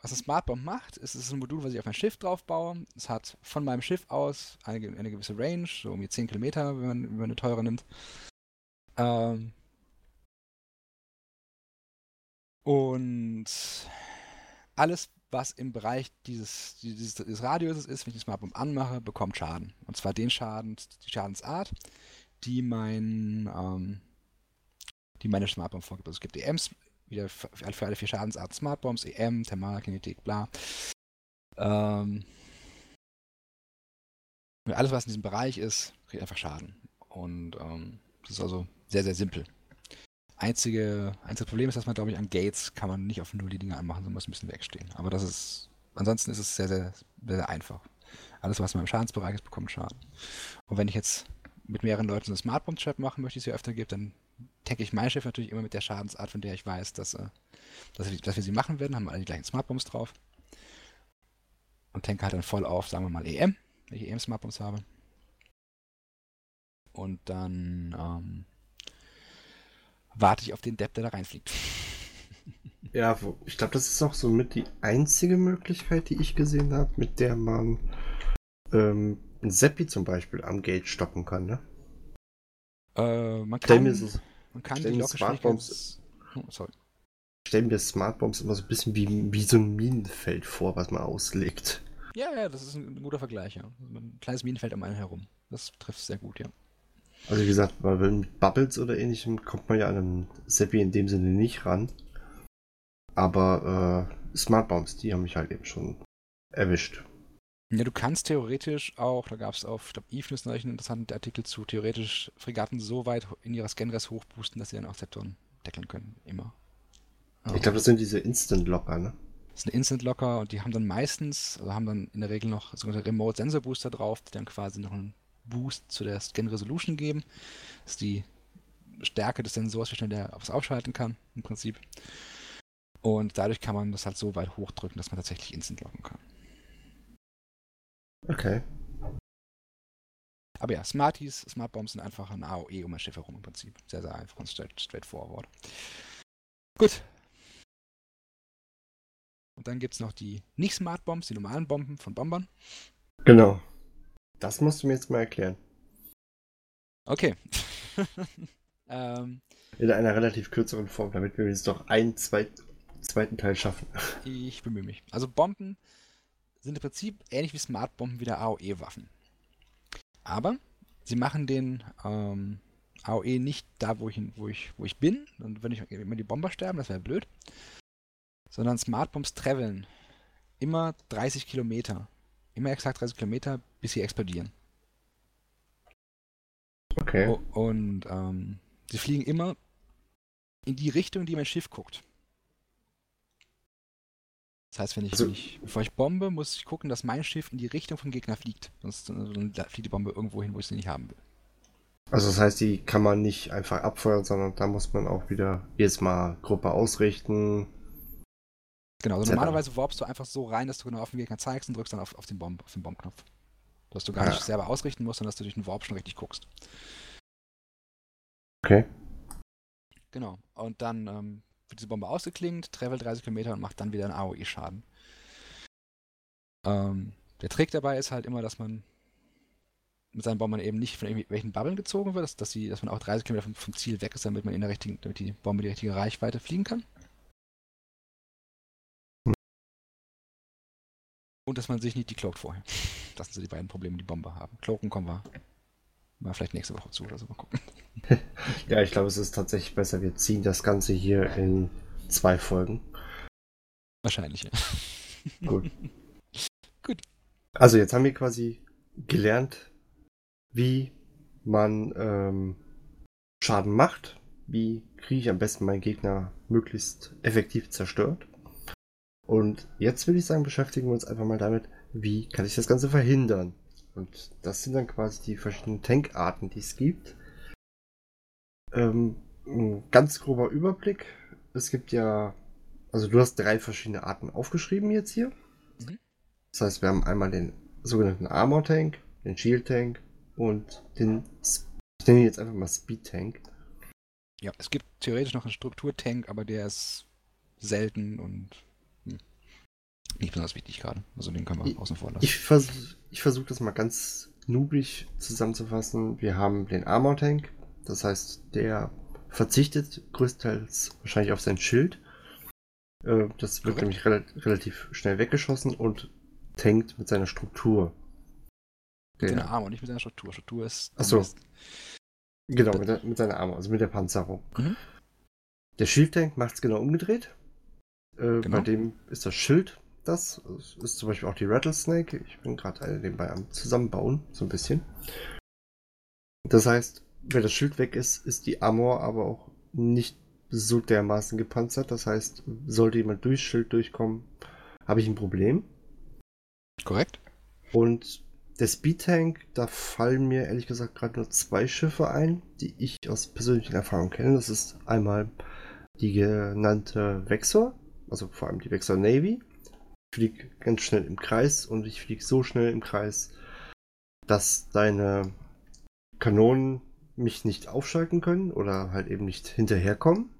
Speaker 3: Was das Smart Bomb macht, ist, es ist ein Modul, was ich auf mein Schiff drauf baue. Es hat von meinem Schiff aus eine, eine gewisse Range, so um die 10 Kilometer, wenn man, wenn man eine teure nimmt. Ähm, und alles, was im Bereich dieses, dieses, dieses Radiuses ist, wenn ich das Smart Bomb anmache, bekommt Schaden. Und zwar den Schaden, die Schadensart, die mein, ähm, die meine Smart Bomb vorgibt. Also es gibt EMs, wieder für, alle vier Schadensarten Smart Bombs, EM, Thermal, Kinetik, bla. Ähm, alles, was in diesem Bereich ist, kriegt einfach Schaden. Und ähm, das ist also sehr, sehr simpel. Einzige, einzige Problem ist, dass man, glaube ich, an Gates kann man nicht auf Null die Dinge anmachen, sondern muss ein bisschen wegstehen. Aber das ist, ansonsten ist es sehr, sehr, sehr, sehr einfach. Alles, was man im Schadensbereich ist, bekommt Schaden. Und wenn ich jetzt mit mehreren Leuten so eine Smart Bomb Trap machen möchte, die es ja öfter gibt, dann tanke ich mein Schiff natürlich immer mit der Schadensart, von der ich weiß, dass, äh, dass, wir, dass wir sie machen werden. Haben alle die gleichen Smart Bombs drauf. Und tanke halt dann voll auf, sagen wir mal EM, wenn ich EM Smart Bombs habe. Und dann ähm, warte ich auf den Depp, der da reinfliegt. [LAUGHS]
Speaker 1: Ja, ich glaube, das ist auch so mit die einzige Möglichkeit, die ich gesehen habe, mit der man ähm, ein Seppi zum Beispiel am Gate stoppen kann, ne?
Speaker 3: Äh, man kann,
Speaker 1: es,
Speaker 3: man kann
Speaker 1: stell
Speaker 3: die Lockgeschwindigkeit... Oh, sorry.
Speaker 1: stellen mir Smartbombs immer so ein bisschen wie, wie so ein Minenfeld vor, was man auslegt.
Speaker 3: Ja, ja, das ist ein guter Vergleich, ja. Ein kleines Minenfeld um einen herum. Das trifft sehr gut, ja.
Speaker 1: Also wie gesagt, mit Bubbles oder ähnlichem kommt man ja an einem Seppi in dem Sinne nicht ran. Aber äh, Smartbombs, die haben mich halt eben schon erwischt.
Speaker 3: Ja, du kannst theoretisch auch, da gab es auf, ich glaube, Eve ist einen interessanten Artikel zu, theoretisch Fregatten so weit in ihrer Scanrest hochboosten, dass sie dann auch Septon deckeln können. Immer.
Speaker 1: Ich glaube, das sind diese Instant-Locker, ne?
Speaker 3: Das ein Instant-Locker und die haben dann meistens, also haben dann in der Regel noch sogenannte Remote-Sensor-Booster drauf, die dann quasi noch einen Boost zu der Scan-Resolution geben. Das ist die Stärke des Sensors, wie schnell der was aufschalten kann, im Prinzip. Und dadurch kann man das halt so weit hochdrücken, dass man tatsächlich instant locken kann.
Speaker 1: Okay.
Speaker 3: Aber ja, Smarties, Smart Bombs sind einfach ein AOE um ein Schiff herum im Prinzip. Sehr, sehr einfach und straight, straightforward. Gut. Und dann gibt es noch die nicht Smart Bombs, die normalen Bomben von Bombern.
Speaker 1: Genau. Das musst du mir jetzt mal erklären.
Speaker 3: Okay. [LAUGHS] ähm,
Speaker 1: In einer relativ kürzeren Form, damit wir jetzt doch einen zweit, zweiten Teil schaffen.
Speaker 3: ich bemühe mich. Also Bomben sind im Prinzip ähnlich wie Smart-Bomben wieder AOE-Waffen. Aber sie machen den ähm, AOE nicht da, wo ich, wo ich, wo ich bin. Und wenn ich immer die Bomber sterben, das wäre blöd. Sondern Smart Bombs traveln immer 30 Kilometer. Immer exakt 30 Kilometer, bis sie explodieren.
Speaker 1: Okay.
Speaker 3: Und ähm, sie fliegen immer in die Richtung, die mein Schiff guckt. Das heißt, wenn ich,
Speaker 1: Also-
Speaker 3: wenn ich, bevor ich bombe, muss ich gucken, dass mein Schiff in die Richtung vom Gegner fliegt. Sonst äh, dann fliegt die Bombe irgendwo hin, wo ich sie nicht haben will.
Speaker 1: Also das heißt, die kann man nicht einfach abfeuern, sondern da muss man auch wieder jedes Mal Gruppe ausrichten.
Speaker 3: Genau, also
Speaker 1: Sehr
Speaker 3: normalerweise warpst du einfach so rein, dass du genau auf den Gegner zeigst und drückst dann auf, auf den Bomb, auf den Bombknopf. Dass du gar
Speaker 1: Ja.
Speaker 3: nicht selber ausrichten musst, sondern dass du durch den Warp schon richtig guckst.
Speaker 1: Okay.
Speaker 3: Genau. Und dann ähm, wird diese Bombe ausgeklingt, travelt 30 Kilometer und macht dann wieder einen AOE-Schaden. Ähm, der Trick dabei ist halt immer, dass man mit seinen Bombern eben nicht von irgendwelchen Bubbeln gezogen wird, dass, dass, sie, dass man auch 30 Kilometer vom, vom Ziel weg ist, damit man in der richtigen, damit die Bombe die richtige Reichweite fliegen kann. Und dass man sich nicht decloakt vorher. Das sind so die beiden Probleme, die Bomber haben. Cloaken kommen wir mal vielleicht nächste Woche zu oder so. Mal gucken. [LAUGHS]
Speaker 1: Ja, ich glaube, es ist tatsächlich besser. Wir ziehen das Ganze hier in zwei Folgen.
Speaker 3: Wahrscheinlich, ja. [LAUGHS]
Speaker 1: Gut.
Speaker 3: Gut.
Speaker 1: Also jetzt haben wir quasi gelernt, wie man ähm, Schaden macht. Wie kriege ich am besten meinen Gegner möglichst effektiv zerstört. Und jetzt würde ich sagen, beschäftigen wir uns einfach mal damit, wie kann ich das Ganze verhindern. Und das sind dann quasi die verschiedenen Tankarten, die es gibt. Ähm, ein ganz grober Überblick. Es gibt ja, also du hast drei verschiedene Arten aufgeschrieben jetzt hier.
Speaker 3: Mhm.
Speaker 1: Das heißt, wir haben einmal den sogenannten Armor Tank, den Shield Tank und den, ich nenne ihn jetzt einfach mal Speed Tank.
Speaker 3: Ja, es gibt theoretisch noch einen Strukturtank, aber der ist selten und nicht besonders wichtig gerade. Also den kann man
Speaker 1: Ich-
Speaker 3: außen vor lassen.
Speaker 1: Ich versuche ich versuch das mal ganz noobig zusammenzufassen. Wir haben den Armor Tank, das heißt, der verzichtet größtenteils wahrscheinlich auf sein Schild. Äh, Das wird
Speaker 3: Korrekt.
Speaker 1: nämlich rel relativ schnell weggeschossen und tankt mit seiner Struktur.
Speaker 3: mit seiner Armor, nicht mit seiner Struktur. Struktur ist.
Speaker 1: Ach so.
Speaker 3: ist-
Speaker 1: genau, mit, der, mit seiner Armor, also mit der Panzerung.
Speaker 3: Mhm.
Speaker 1: Der Shield Tank macht es genau umgedreht. Äh,
Speaker 3: Genau.
Speaker 1: Bei dem ist das Schild das. Ist zum Beispiel auch die Rattlesnake. Ich bin gerade nebenbei am Zusammenbauen, so ein bisschen. Das heißt, wenn das Schild weg ist, ist die Armor aber auch nicht so dermaßen gepanzert. Das heißt, sollte jemand durchs Schild durchkommen, habe ich ein Problem.
Speaker 3: Korrekt.
Speaker 1: Und der Speedtank, da fallen mir ehrlich gesagt gerade nur zwei Schiffe ein, die ich aus persönlichen Erfahrungen kenne. Das ist einmal die genannte Vexor, also vor allem die Vexor Navy. Fliege ganz schnell im Kreis und ich fliege so schnell im Kreis, dass deine Kanonen mich nicht aufschalten können oder halt eben nicht hinterherkommen.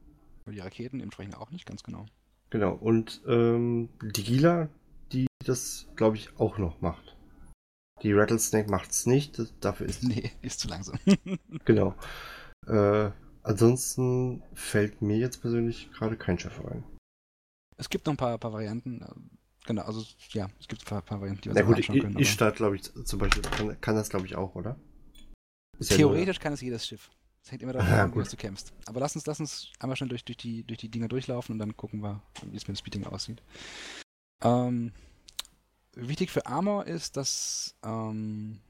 Speaker 3: Die Raketen entsprechend auch nicht, ganz genau.
Speaker 1: Genau, und ähm, die Gila, die das, glaube ich, auch noch macht. Die Rattlesnake macht es nicht, das, dafür ist. [LAUGHS]
Speaker 3: Nee, ist zu langsam. [LAUGHS]
Speaker 1: genau. Äh, ansonsten fällt mir jetzt persönlich gerade kein Schiff ein.
Speaker 3: Es gibt noch ein paar, paar Varianten. Genau, also ja, es gibt ein paar, paar Varianten, die wir
Speaker 1: Na gut,
Speaker 3: anschauen können.
Speaker 1: starte, glaube ich, zum Beispiel, kann, kann das, glaube ich, auch, oder? Ist ja
Speaker 3: Theoretisch kann es jedes Schiff. Es hängt immer davon ab, wie du kämpfst. Aber lass uns, lass uns einmal schon durch, durch, die, durch die Dinger durchlaufen und dann gucken wir, wie es mit dem Speeding aussieht. Ähm, wichtig für Armor ist, dass ähm,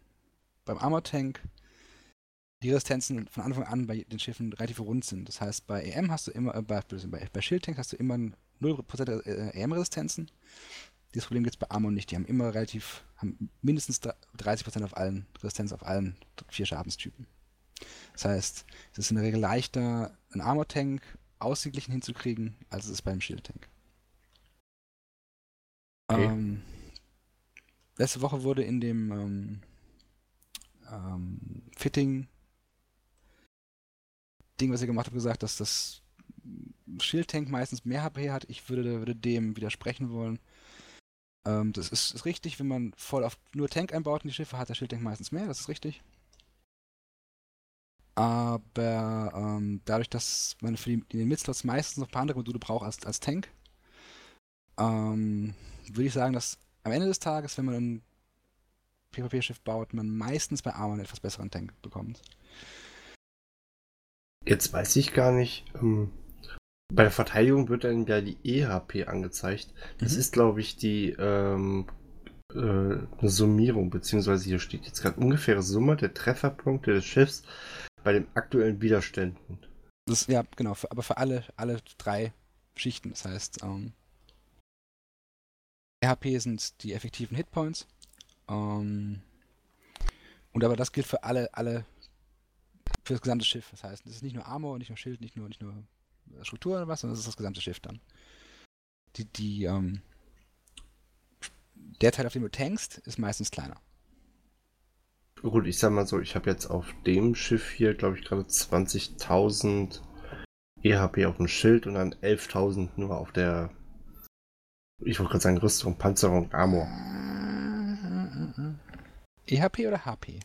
Speaker 3: beim Armor-Tank die Resistenzen von Anfang an bei den Schiffen relativ rund sind. Das heißt, bei EM hast du immer, äh, bei, bei, Shield-Tank hast du immer 0% äh, EM-Resistenzen. Dieses Problem gibt es bei Armor nicht. Die haben immer relativ, haben mindestens 30% auf allen, Resistenz auf allen vier Schadenstypen. Das heißt, es ist in der Regel leichter, einen Armor-Tank ausgeglichen hinzukriegen, als es ist beim Shield-Tank.
Speaker 1: Okay.
Speaker 3: Ähm, letzte Woche wurde in dem ähm, ähm, Fitting Ding, was ihr gemacht habt, gesagt, dass das Shield-Tank meistens mehr HP hat. Ich würde, würde dem widersprechen wollen. Ähm, das ist, ist richtig, wenn man voll auf nur Tank einbaut in die Schiffe, hat der Shield-Tank meistens mehr, das ist richtig. Aber ähm, dadurch, dass man für die, in den Midslots meistens noch ein paar andere Module braucht als, als Tank, ähm, würde ich sagen, dass am Ende des Tages, wenn man ein PvP-Schiff baut, man meistens bei Armor einen etwas besseren Tank bekommt.
Speaker 1: Jetzt weiß ich gar nicht. Ähm, bei der Verteidigung wird dann ja die EHP angezeigt. Das
Speaker 3: Mhm.
Speaker 1: ist, glaube ich, die ähm, äh, eine Summierung, beziehungsweise hier steht jetzt gerade ungefähre Summe der Trefferpunkte des Schiffs bei den aktuellen Widerständen.
Speaker 3: Das ja, genau, für, aber für alle, alle drei Schichten. Das heißt, ähm, RHP sind die effektiven Hitpoints. Ähm, und aber das gilt für alle, alle, für das gesamte Schiff. Das heißt, es ist nicht nur Armor, nicht nur Schild, nicht nur, nicht nur Struktur oder was, sondern es ist das gesamte Schiff dann. Die, die, ähm, der Teil, auf dem du tankst, ist meistens kleiner.
Speaker 1: Gut, ich sag mal so, ich habe jetzt auf dem Schiff hier, glaube ich, gerade 20.000 EHP auf dem Schild und dann 11.000 nur auf der, ich wollte gerade sagen, Rüstung, Panzerung, Armor.
Speaker 3: EHP oder HP?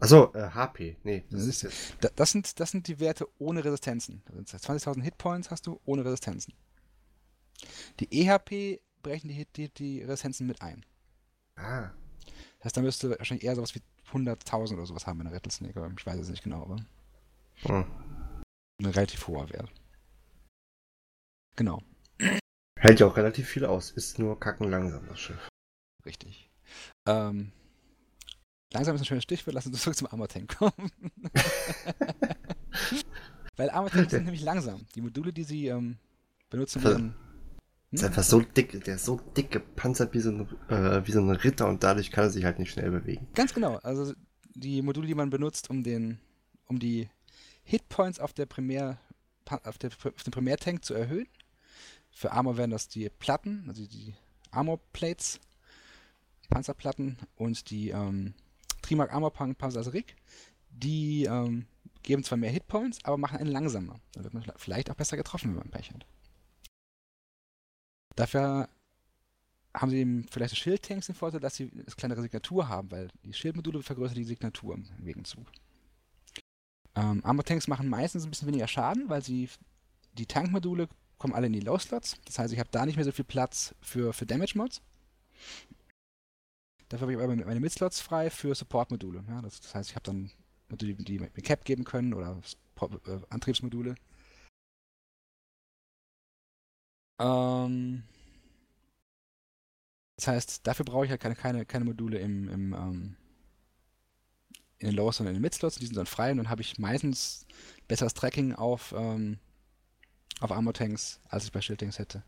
Speaker 1: Achso, äh, HP. Nee, das
Speaker 3: Das
Speaker 1: ist jetzt.
Speaker 3: Da- Das sind, das sind die Werte ohne Resistenzen. Das heißt, 20.000 Hitpoints hast du ohne Resistenzen. Die EHP brechen die, die, die Resistenzen mit ein.
Speaker 1: Ah,
Speaker 3: Das heißt, da müsste du wahrscheinlich eher sowas wie 100.000 oder sowas haben in der Rattlesnake, aber ich weiß es nicht genau, aber
Speaker 1: hm.
Speaker 3: ein relativ hoher Wert. Genau,
Speaker 1: Hält ja auch relativ viel aus. Ist nur kacken langsam, das Schiff.
Speaker 3: richtig. Ähm, langsam ist ein schönes Stichwort, lass uns zurück zum Armor Tank kommen. [LAUGHS] Weil Armor Tanks sind nämlich langsam. Die Module, die sie ähm, benutzen,
Speaker 1: Ver-
Speaker 3: werden.
Speaker 1: Ist einfach so dick, der ist so dick gepanzert wie so, ein, äh, wie so ein Ritter und dadurch kann er sich halt nicht schnell bewegen.
Speaker 3: Ganz genau. Also die Module, die man benutzt, um den, um die Hitpoints auf der Primär, auf, der, auf dem Primärtank zu erhöhen. Für Armor wären das die Platten, also die Armor Plates, Panzerplatten und die ähm, Trimark Armor Pan- Panzer Rig. Die ähm, geben zwar mehr Hitpoints, aber machen einen langsamer. Dann wird man vielleicht auch besser getroffen, wenn man Pech hat. Dafür haben sie vielleicht die Schildtanks den Vorteil, dass sie eine kleinere Signatur haben, weil die Schildmodule vergrößern die Signatur im Gegenzug. Ähm, Armor-Tanks machen meistens ein bisschen weniger Schaden, weil sie die Tankmodule kommen alle in die Low-Slots. Das heißt, ich habe da nicht mehr so viel Platz für, für Damage-Mods. Dafür habe ich aber meine Mid-Slots frei für Support-Module. Ja, das, das heißt, ich habe dann Module, die mir Cap geben können oder äh, Antriebsmodule. Ähm, Das heißt, dafür brauche ich halt keine, keine, keine Module im, im ähm, in den Lower, sondern in den Mid-Slots. Die sind dann frei und dann habe ich meistens besseres Tracking auf, ähm, auf Armor-Tanks, als ich bei Shield-Tanks hätte.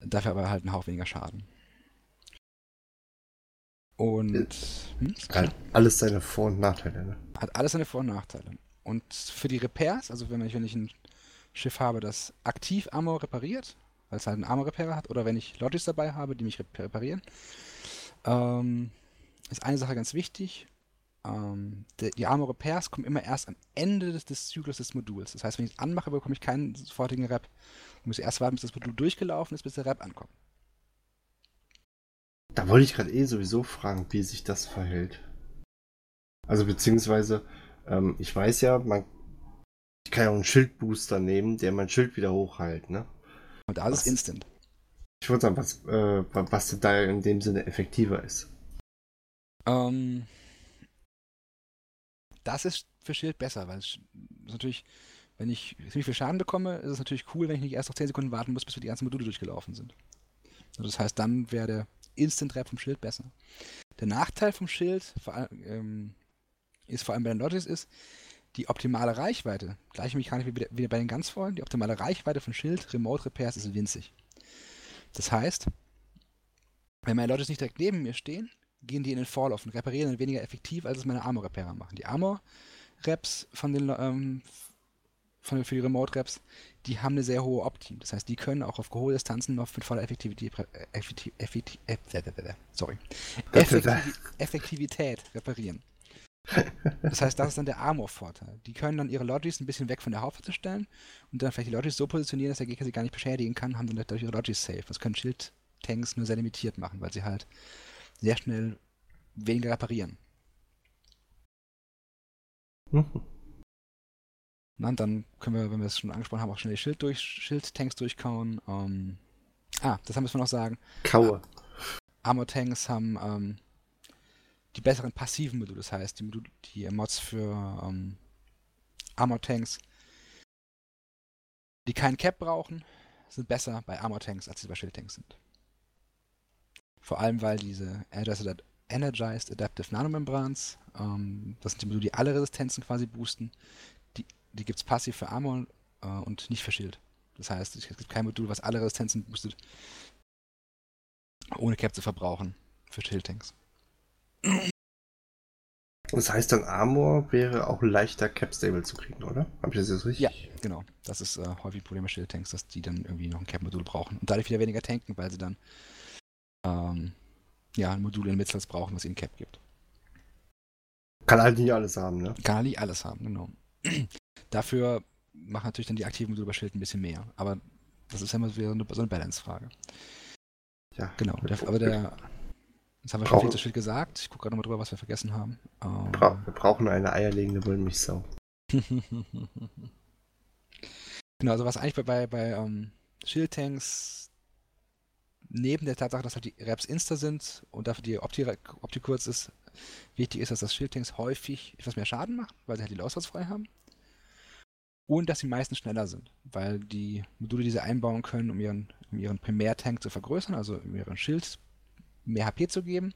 Speaker 3: Dafür aber halt einen Hauch weniger Schaden. Und
Speaker 1: hm, hat alles seine Vor- und Nachteile. Ne?
Speaker 3: Hat alles seine Vor- und Nachteile. Und für die Repairs, also wenn ich, wenn ich ein Schiff habe, das aktiv Armor repariert, weil es halt einen Armor-Repairer hat, oder wenn ich Logis dabei habe, die mich reparieren, ähm, ist eine Sache ganz wichtig. Ähm, die, die Armor Repairs kommen immer erst am Ende des, des Zyklus des Moduls. Das heißt, wenn ich es anmache, bekomme ich keinen sofortigen Rep. Ich muss erst warten, bis das Modul durchgelaufen ist, bis der Rep ankommt.
Speaker 1: Da wollte ich gerade eh sowieso fragen, wie sich das verhält. Also beziehungsweise, ähm, ich weiß ja, man ich kann ja auch einen Schildbooster nehmen, der mein Schild wieder hochhält, ne?
Speaker 3: Und da ist es instant.
Speaker 1: Ich würde sagen, was, äh, was da in dem Sinne effektiver ist.
Speaker 3: Ähm, das ist für Schild besser, weil es natürlich, wenn ich ziemlich viel Schaden bekomme, ist es natürlich cool, wenn ich nicht erst noch 10 Sekunden warten muss, bis wir die ganzen Module durchgelaufen sind. Also das heißt, dann wäre der Instant-Rap vom Schild besser. Der Nachteil vom Schild vor, ähm, ist vor allem bei den Logis ist, die optimale Reichweite, gleiche Mechanik wie, wie bei den ganz vollen, die optimale Reichweite von Schild Remote Repairs ist winzig. Das heißt, wenn meine Logis nicht direkt neben mir stehen, gehen die in den Fall-Off und reparieren dann weniger effektiv, als es meine Armor-Repairer machen. Die Armor-Reps von den ähm, von, für die Remote-Reps, die haben eine sehr hohe Optim. Das heißt, die können auch auf hohe Distanzen noch mit voller Effektivität, Effektiv, Effektiv, sorry, Effektiv, Effektivität reparieren. Das heißt, das ist dann der Armor-Vorteil. Die können dann ihre Logis ein bisschen weg von der Hauptwaffe stellen und dann vielleicht die Logis so positionieren, dass der Gegner sie gar nicht beschädigen kann, haben dann dadurch ihre Logis safe. Das können Schild-Tanks nur sehr limitiert machen, weil sie halt sehr schnell weniger reparieren. Mhm. Na, dann können wir, wenn wir es schon angesprochen haben, auch schnell die Schild durch, Schild-Tanks durchkauen. Ähm, ah, das haben wir noch sagen.
Speaker 1: Kaue.
Speaker 3: Armor-Tanks haben ähm, die besseren passiven Module, das heißt, die, Module, die Mods für ähm, Armor-Tanks, die keinen Cap brauchen, sind besser bei Armor-Tanks, als sie bei Schild-Tanks sind. Vor allem, weil diese Energized Adaptive Nanomembrans, ähm, das sind die Module, die alle Resistenzen quasi boosten, die, gibt es passiv für Armor äh, und nicht für Schild. Das heißt, es gibt kein Modul, was alle Resistenzen boostet, ohne Cap zu verbrauchen für Shield-Tanks.
Speaker 1: Das heißt dann, Armor wäre auch leichter Cap-Stable zu kriegen, oder? Habe ich das jetzt richtig?
Speaker 3: Ja, genau. Das ist äh, häufig ein Problem bei Shield-Tanks, dass die dann irgendwie noch ein Cap-Modul brauchen und dadurch wieder weniger tanken, weil sie dann ähm, ja, ein Modul in Mitzels brauchen, was ihnen Cap gibt.
Speaker 1: Kann halt nicht alles haben, ne?
Speaker 3: Kann halt nicht alles haben, genau. Dafür machen natürlich dann die aktiven Module bei Schild ein bisschen mehr. Aber das ist ja immer so eine, so eine Balance-Frage. Ja. Genau. Der, aber der. Jetzt haben wir schon viel zu Schild gesagt. Ich gucke gerade nochmal drüber, was wir vergessen haben.
Speaker 1: Ähm, wir brauchen eine eierlegende Wollmilchsau. [LAUGHS]
Speaker 3: genau, also was eigentlich bei, bei, bei um, ähm, Shield-Tanks neben der Tatsache, dass halt die Raps Insta sind und dafür die Opti, Opti kurz ist, wichtig ist, dass das Shieldtanks häufig etwas mehr Schaden machen, weil sie halt die Lauswas frei haben. Und dass sie meistens schneller sind, weil die Module, die sie einbauen können, um ihren, um ihren Primärtank zu vergrößern, also um ihren Schild mehr HP zu geben.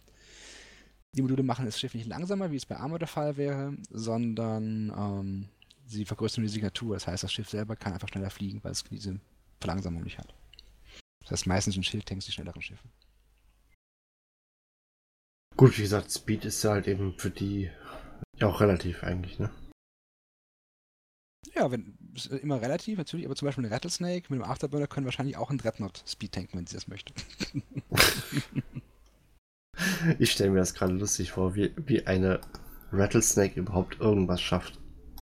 Speaker 3: Die Module machen das Schiff nicht langsamer, wie es bei Armor der Fall wäre, sondern ähm, sie vergrößern die Signatur. Das heißt, das Schiff selber kann einfach schneller fliegen, weil es diese Verlangsamung nicht hat. Das heißt, meistens sind Schildtanks die schnelleren Schiffe.
Speaker 1: Gut, wie gesagt, Speed ist ja halt eben für die ja auch relativ eigentlich, ne?
Speaker 3: Ja, wenn, ist immer relativ natürlich, aber zum Beispiel ein Rattlesnake mit einem Afterburner können wahrscheinlich auch ein Dreadnought Speed tanken, wenn sie das möchte. [LAUGHS]
Speaker 1: ich stelle mir das gerade lustig vor, wie, wie eine Rattlesnake überhaupt irgendwas schafft.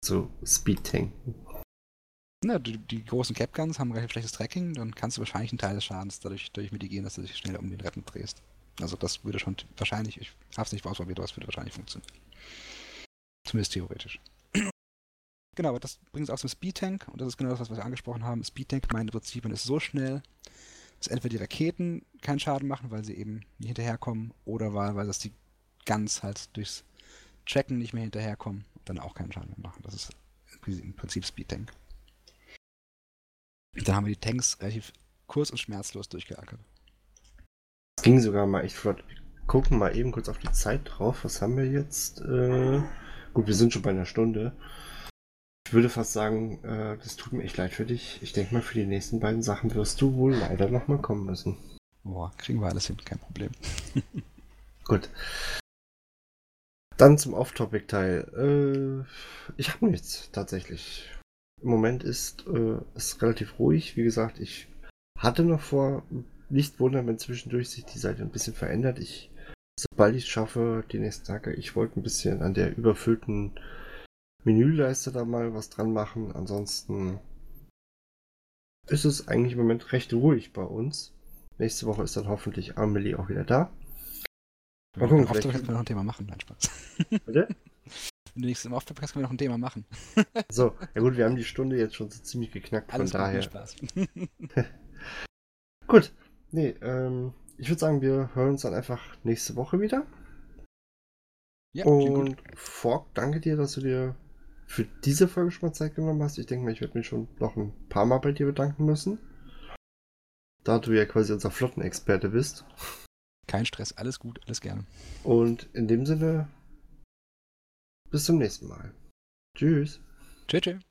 Speaker 1: So Speed tanken.
Speaker 3: Na, die, die großen Capguns haben relativ schlechtes Tracking, dann kannst du wahrscheinlich einen Teil des Schadens dadurch, dadurch mitigieren, dass du dich schneller um den Retten drehst. Also das würde schon wahrscheinlich, ich habe es nicht ausprobiert, aber es würde wahrscheinlich funktionieren. Zumindest theoretisch. Genau, das bringt uns auch zum Speed-Tank und das ist genau das, was wir angesprochen haben. Speed-Tank meint im Prinzip, man ist so schnell, dass entweder die Raketen keinen Schaden machen, weil sie eben nicht hinterherkommen, oder weil, das die Guns halt durchs Tracken nicht mehr hinterherkommen und dann auch keinen Schaden mehr machen. Das ist im Prinzip Speed-Tank. Dann haben wir die Tanks relativ kurz und schmerzlos durchgeackert.
Speaker 1: Es ging sogar mal echt flott. Wir gucken mal eben kurz auf die Zeit drauf. Was haben wir jetzt? Äh, gut, wir sind schon bei einer Stunde. Ich würde fast sagen, äh, das tut mir echt leid für dich. Ich denke mal, für die nächsten beiden Sachen wirst du wohl leider nochmal kommen müssen.
Speaker 3: Boah, kriegen wir alles hin, kein Problem. [LAUGHS]
Speaker 1: Gut. Dann zum Off-Topic-Teil. Äh, ich habe nichts, tatsächlich. Im Moment ist es äh, relativ ruhig. Wie gesagt, ich hatte noch vor, nicht wundern, wenn zwischendurch sich die Seite ein bisschen verändert. Ich, sobald ich es schaffe, die nächsten Tage, ich wollte ein bisschen an der überfüllten Menüleiste da mal was dran machen. Ansonsten ist es eigentlich im Moment recht ruhig bei uns. Nächste Woche ist dann hoffentlich Amelie auch wieder da.
Speaker 3: Mal gucken, vielleicht können wir noch ein Thema machen. Nein, Spaß. Bitte? [LAUGHS] Wenn du nächstes Mal aufpasst, können wir noch ein Thema machen. [LAUGHS]
Speaker 1: so, ja gut, wir haben die Stunde jetzt schon so ziemlich geknackt, Alles von daher. Spaß. [LAUGHS] gut, nee, ähm, ich würde sagen, wir hören uns dann einfach nächste Woche wieder. Ja, Und Fork, danke dir, dass du dir für diese Folge schon mal Zeit genommen hast. Ich denke mal, ich werde mich schon noch ein paar Mal bei dir bedanken müssen. Da du ja quasi unser Flottenexperte bist.
Speaker 3: Kein Stress, alles gut, alles gerne.
Speaker 1: Und in dem Sinne, bis zum nächsten Mal. Tschüss.
Speaker 3: Tschüss. tschüss.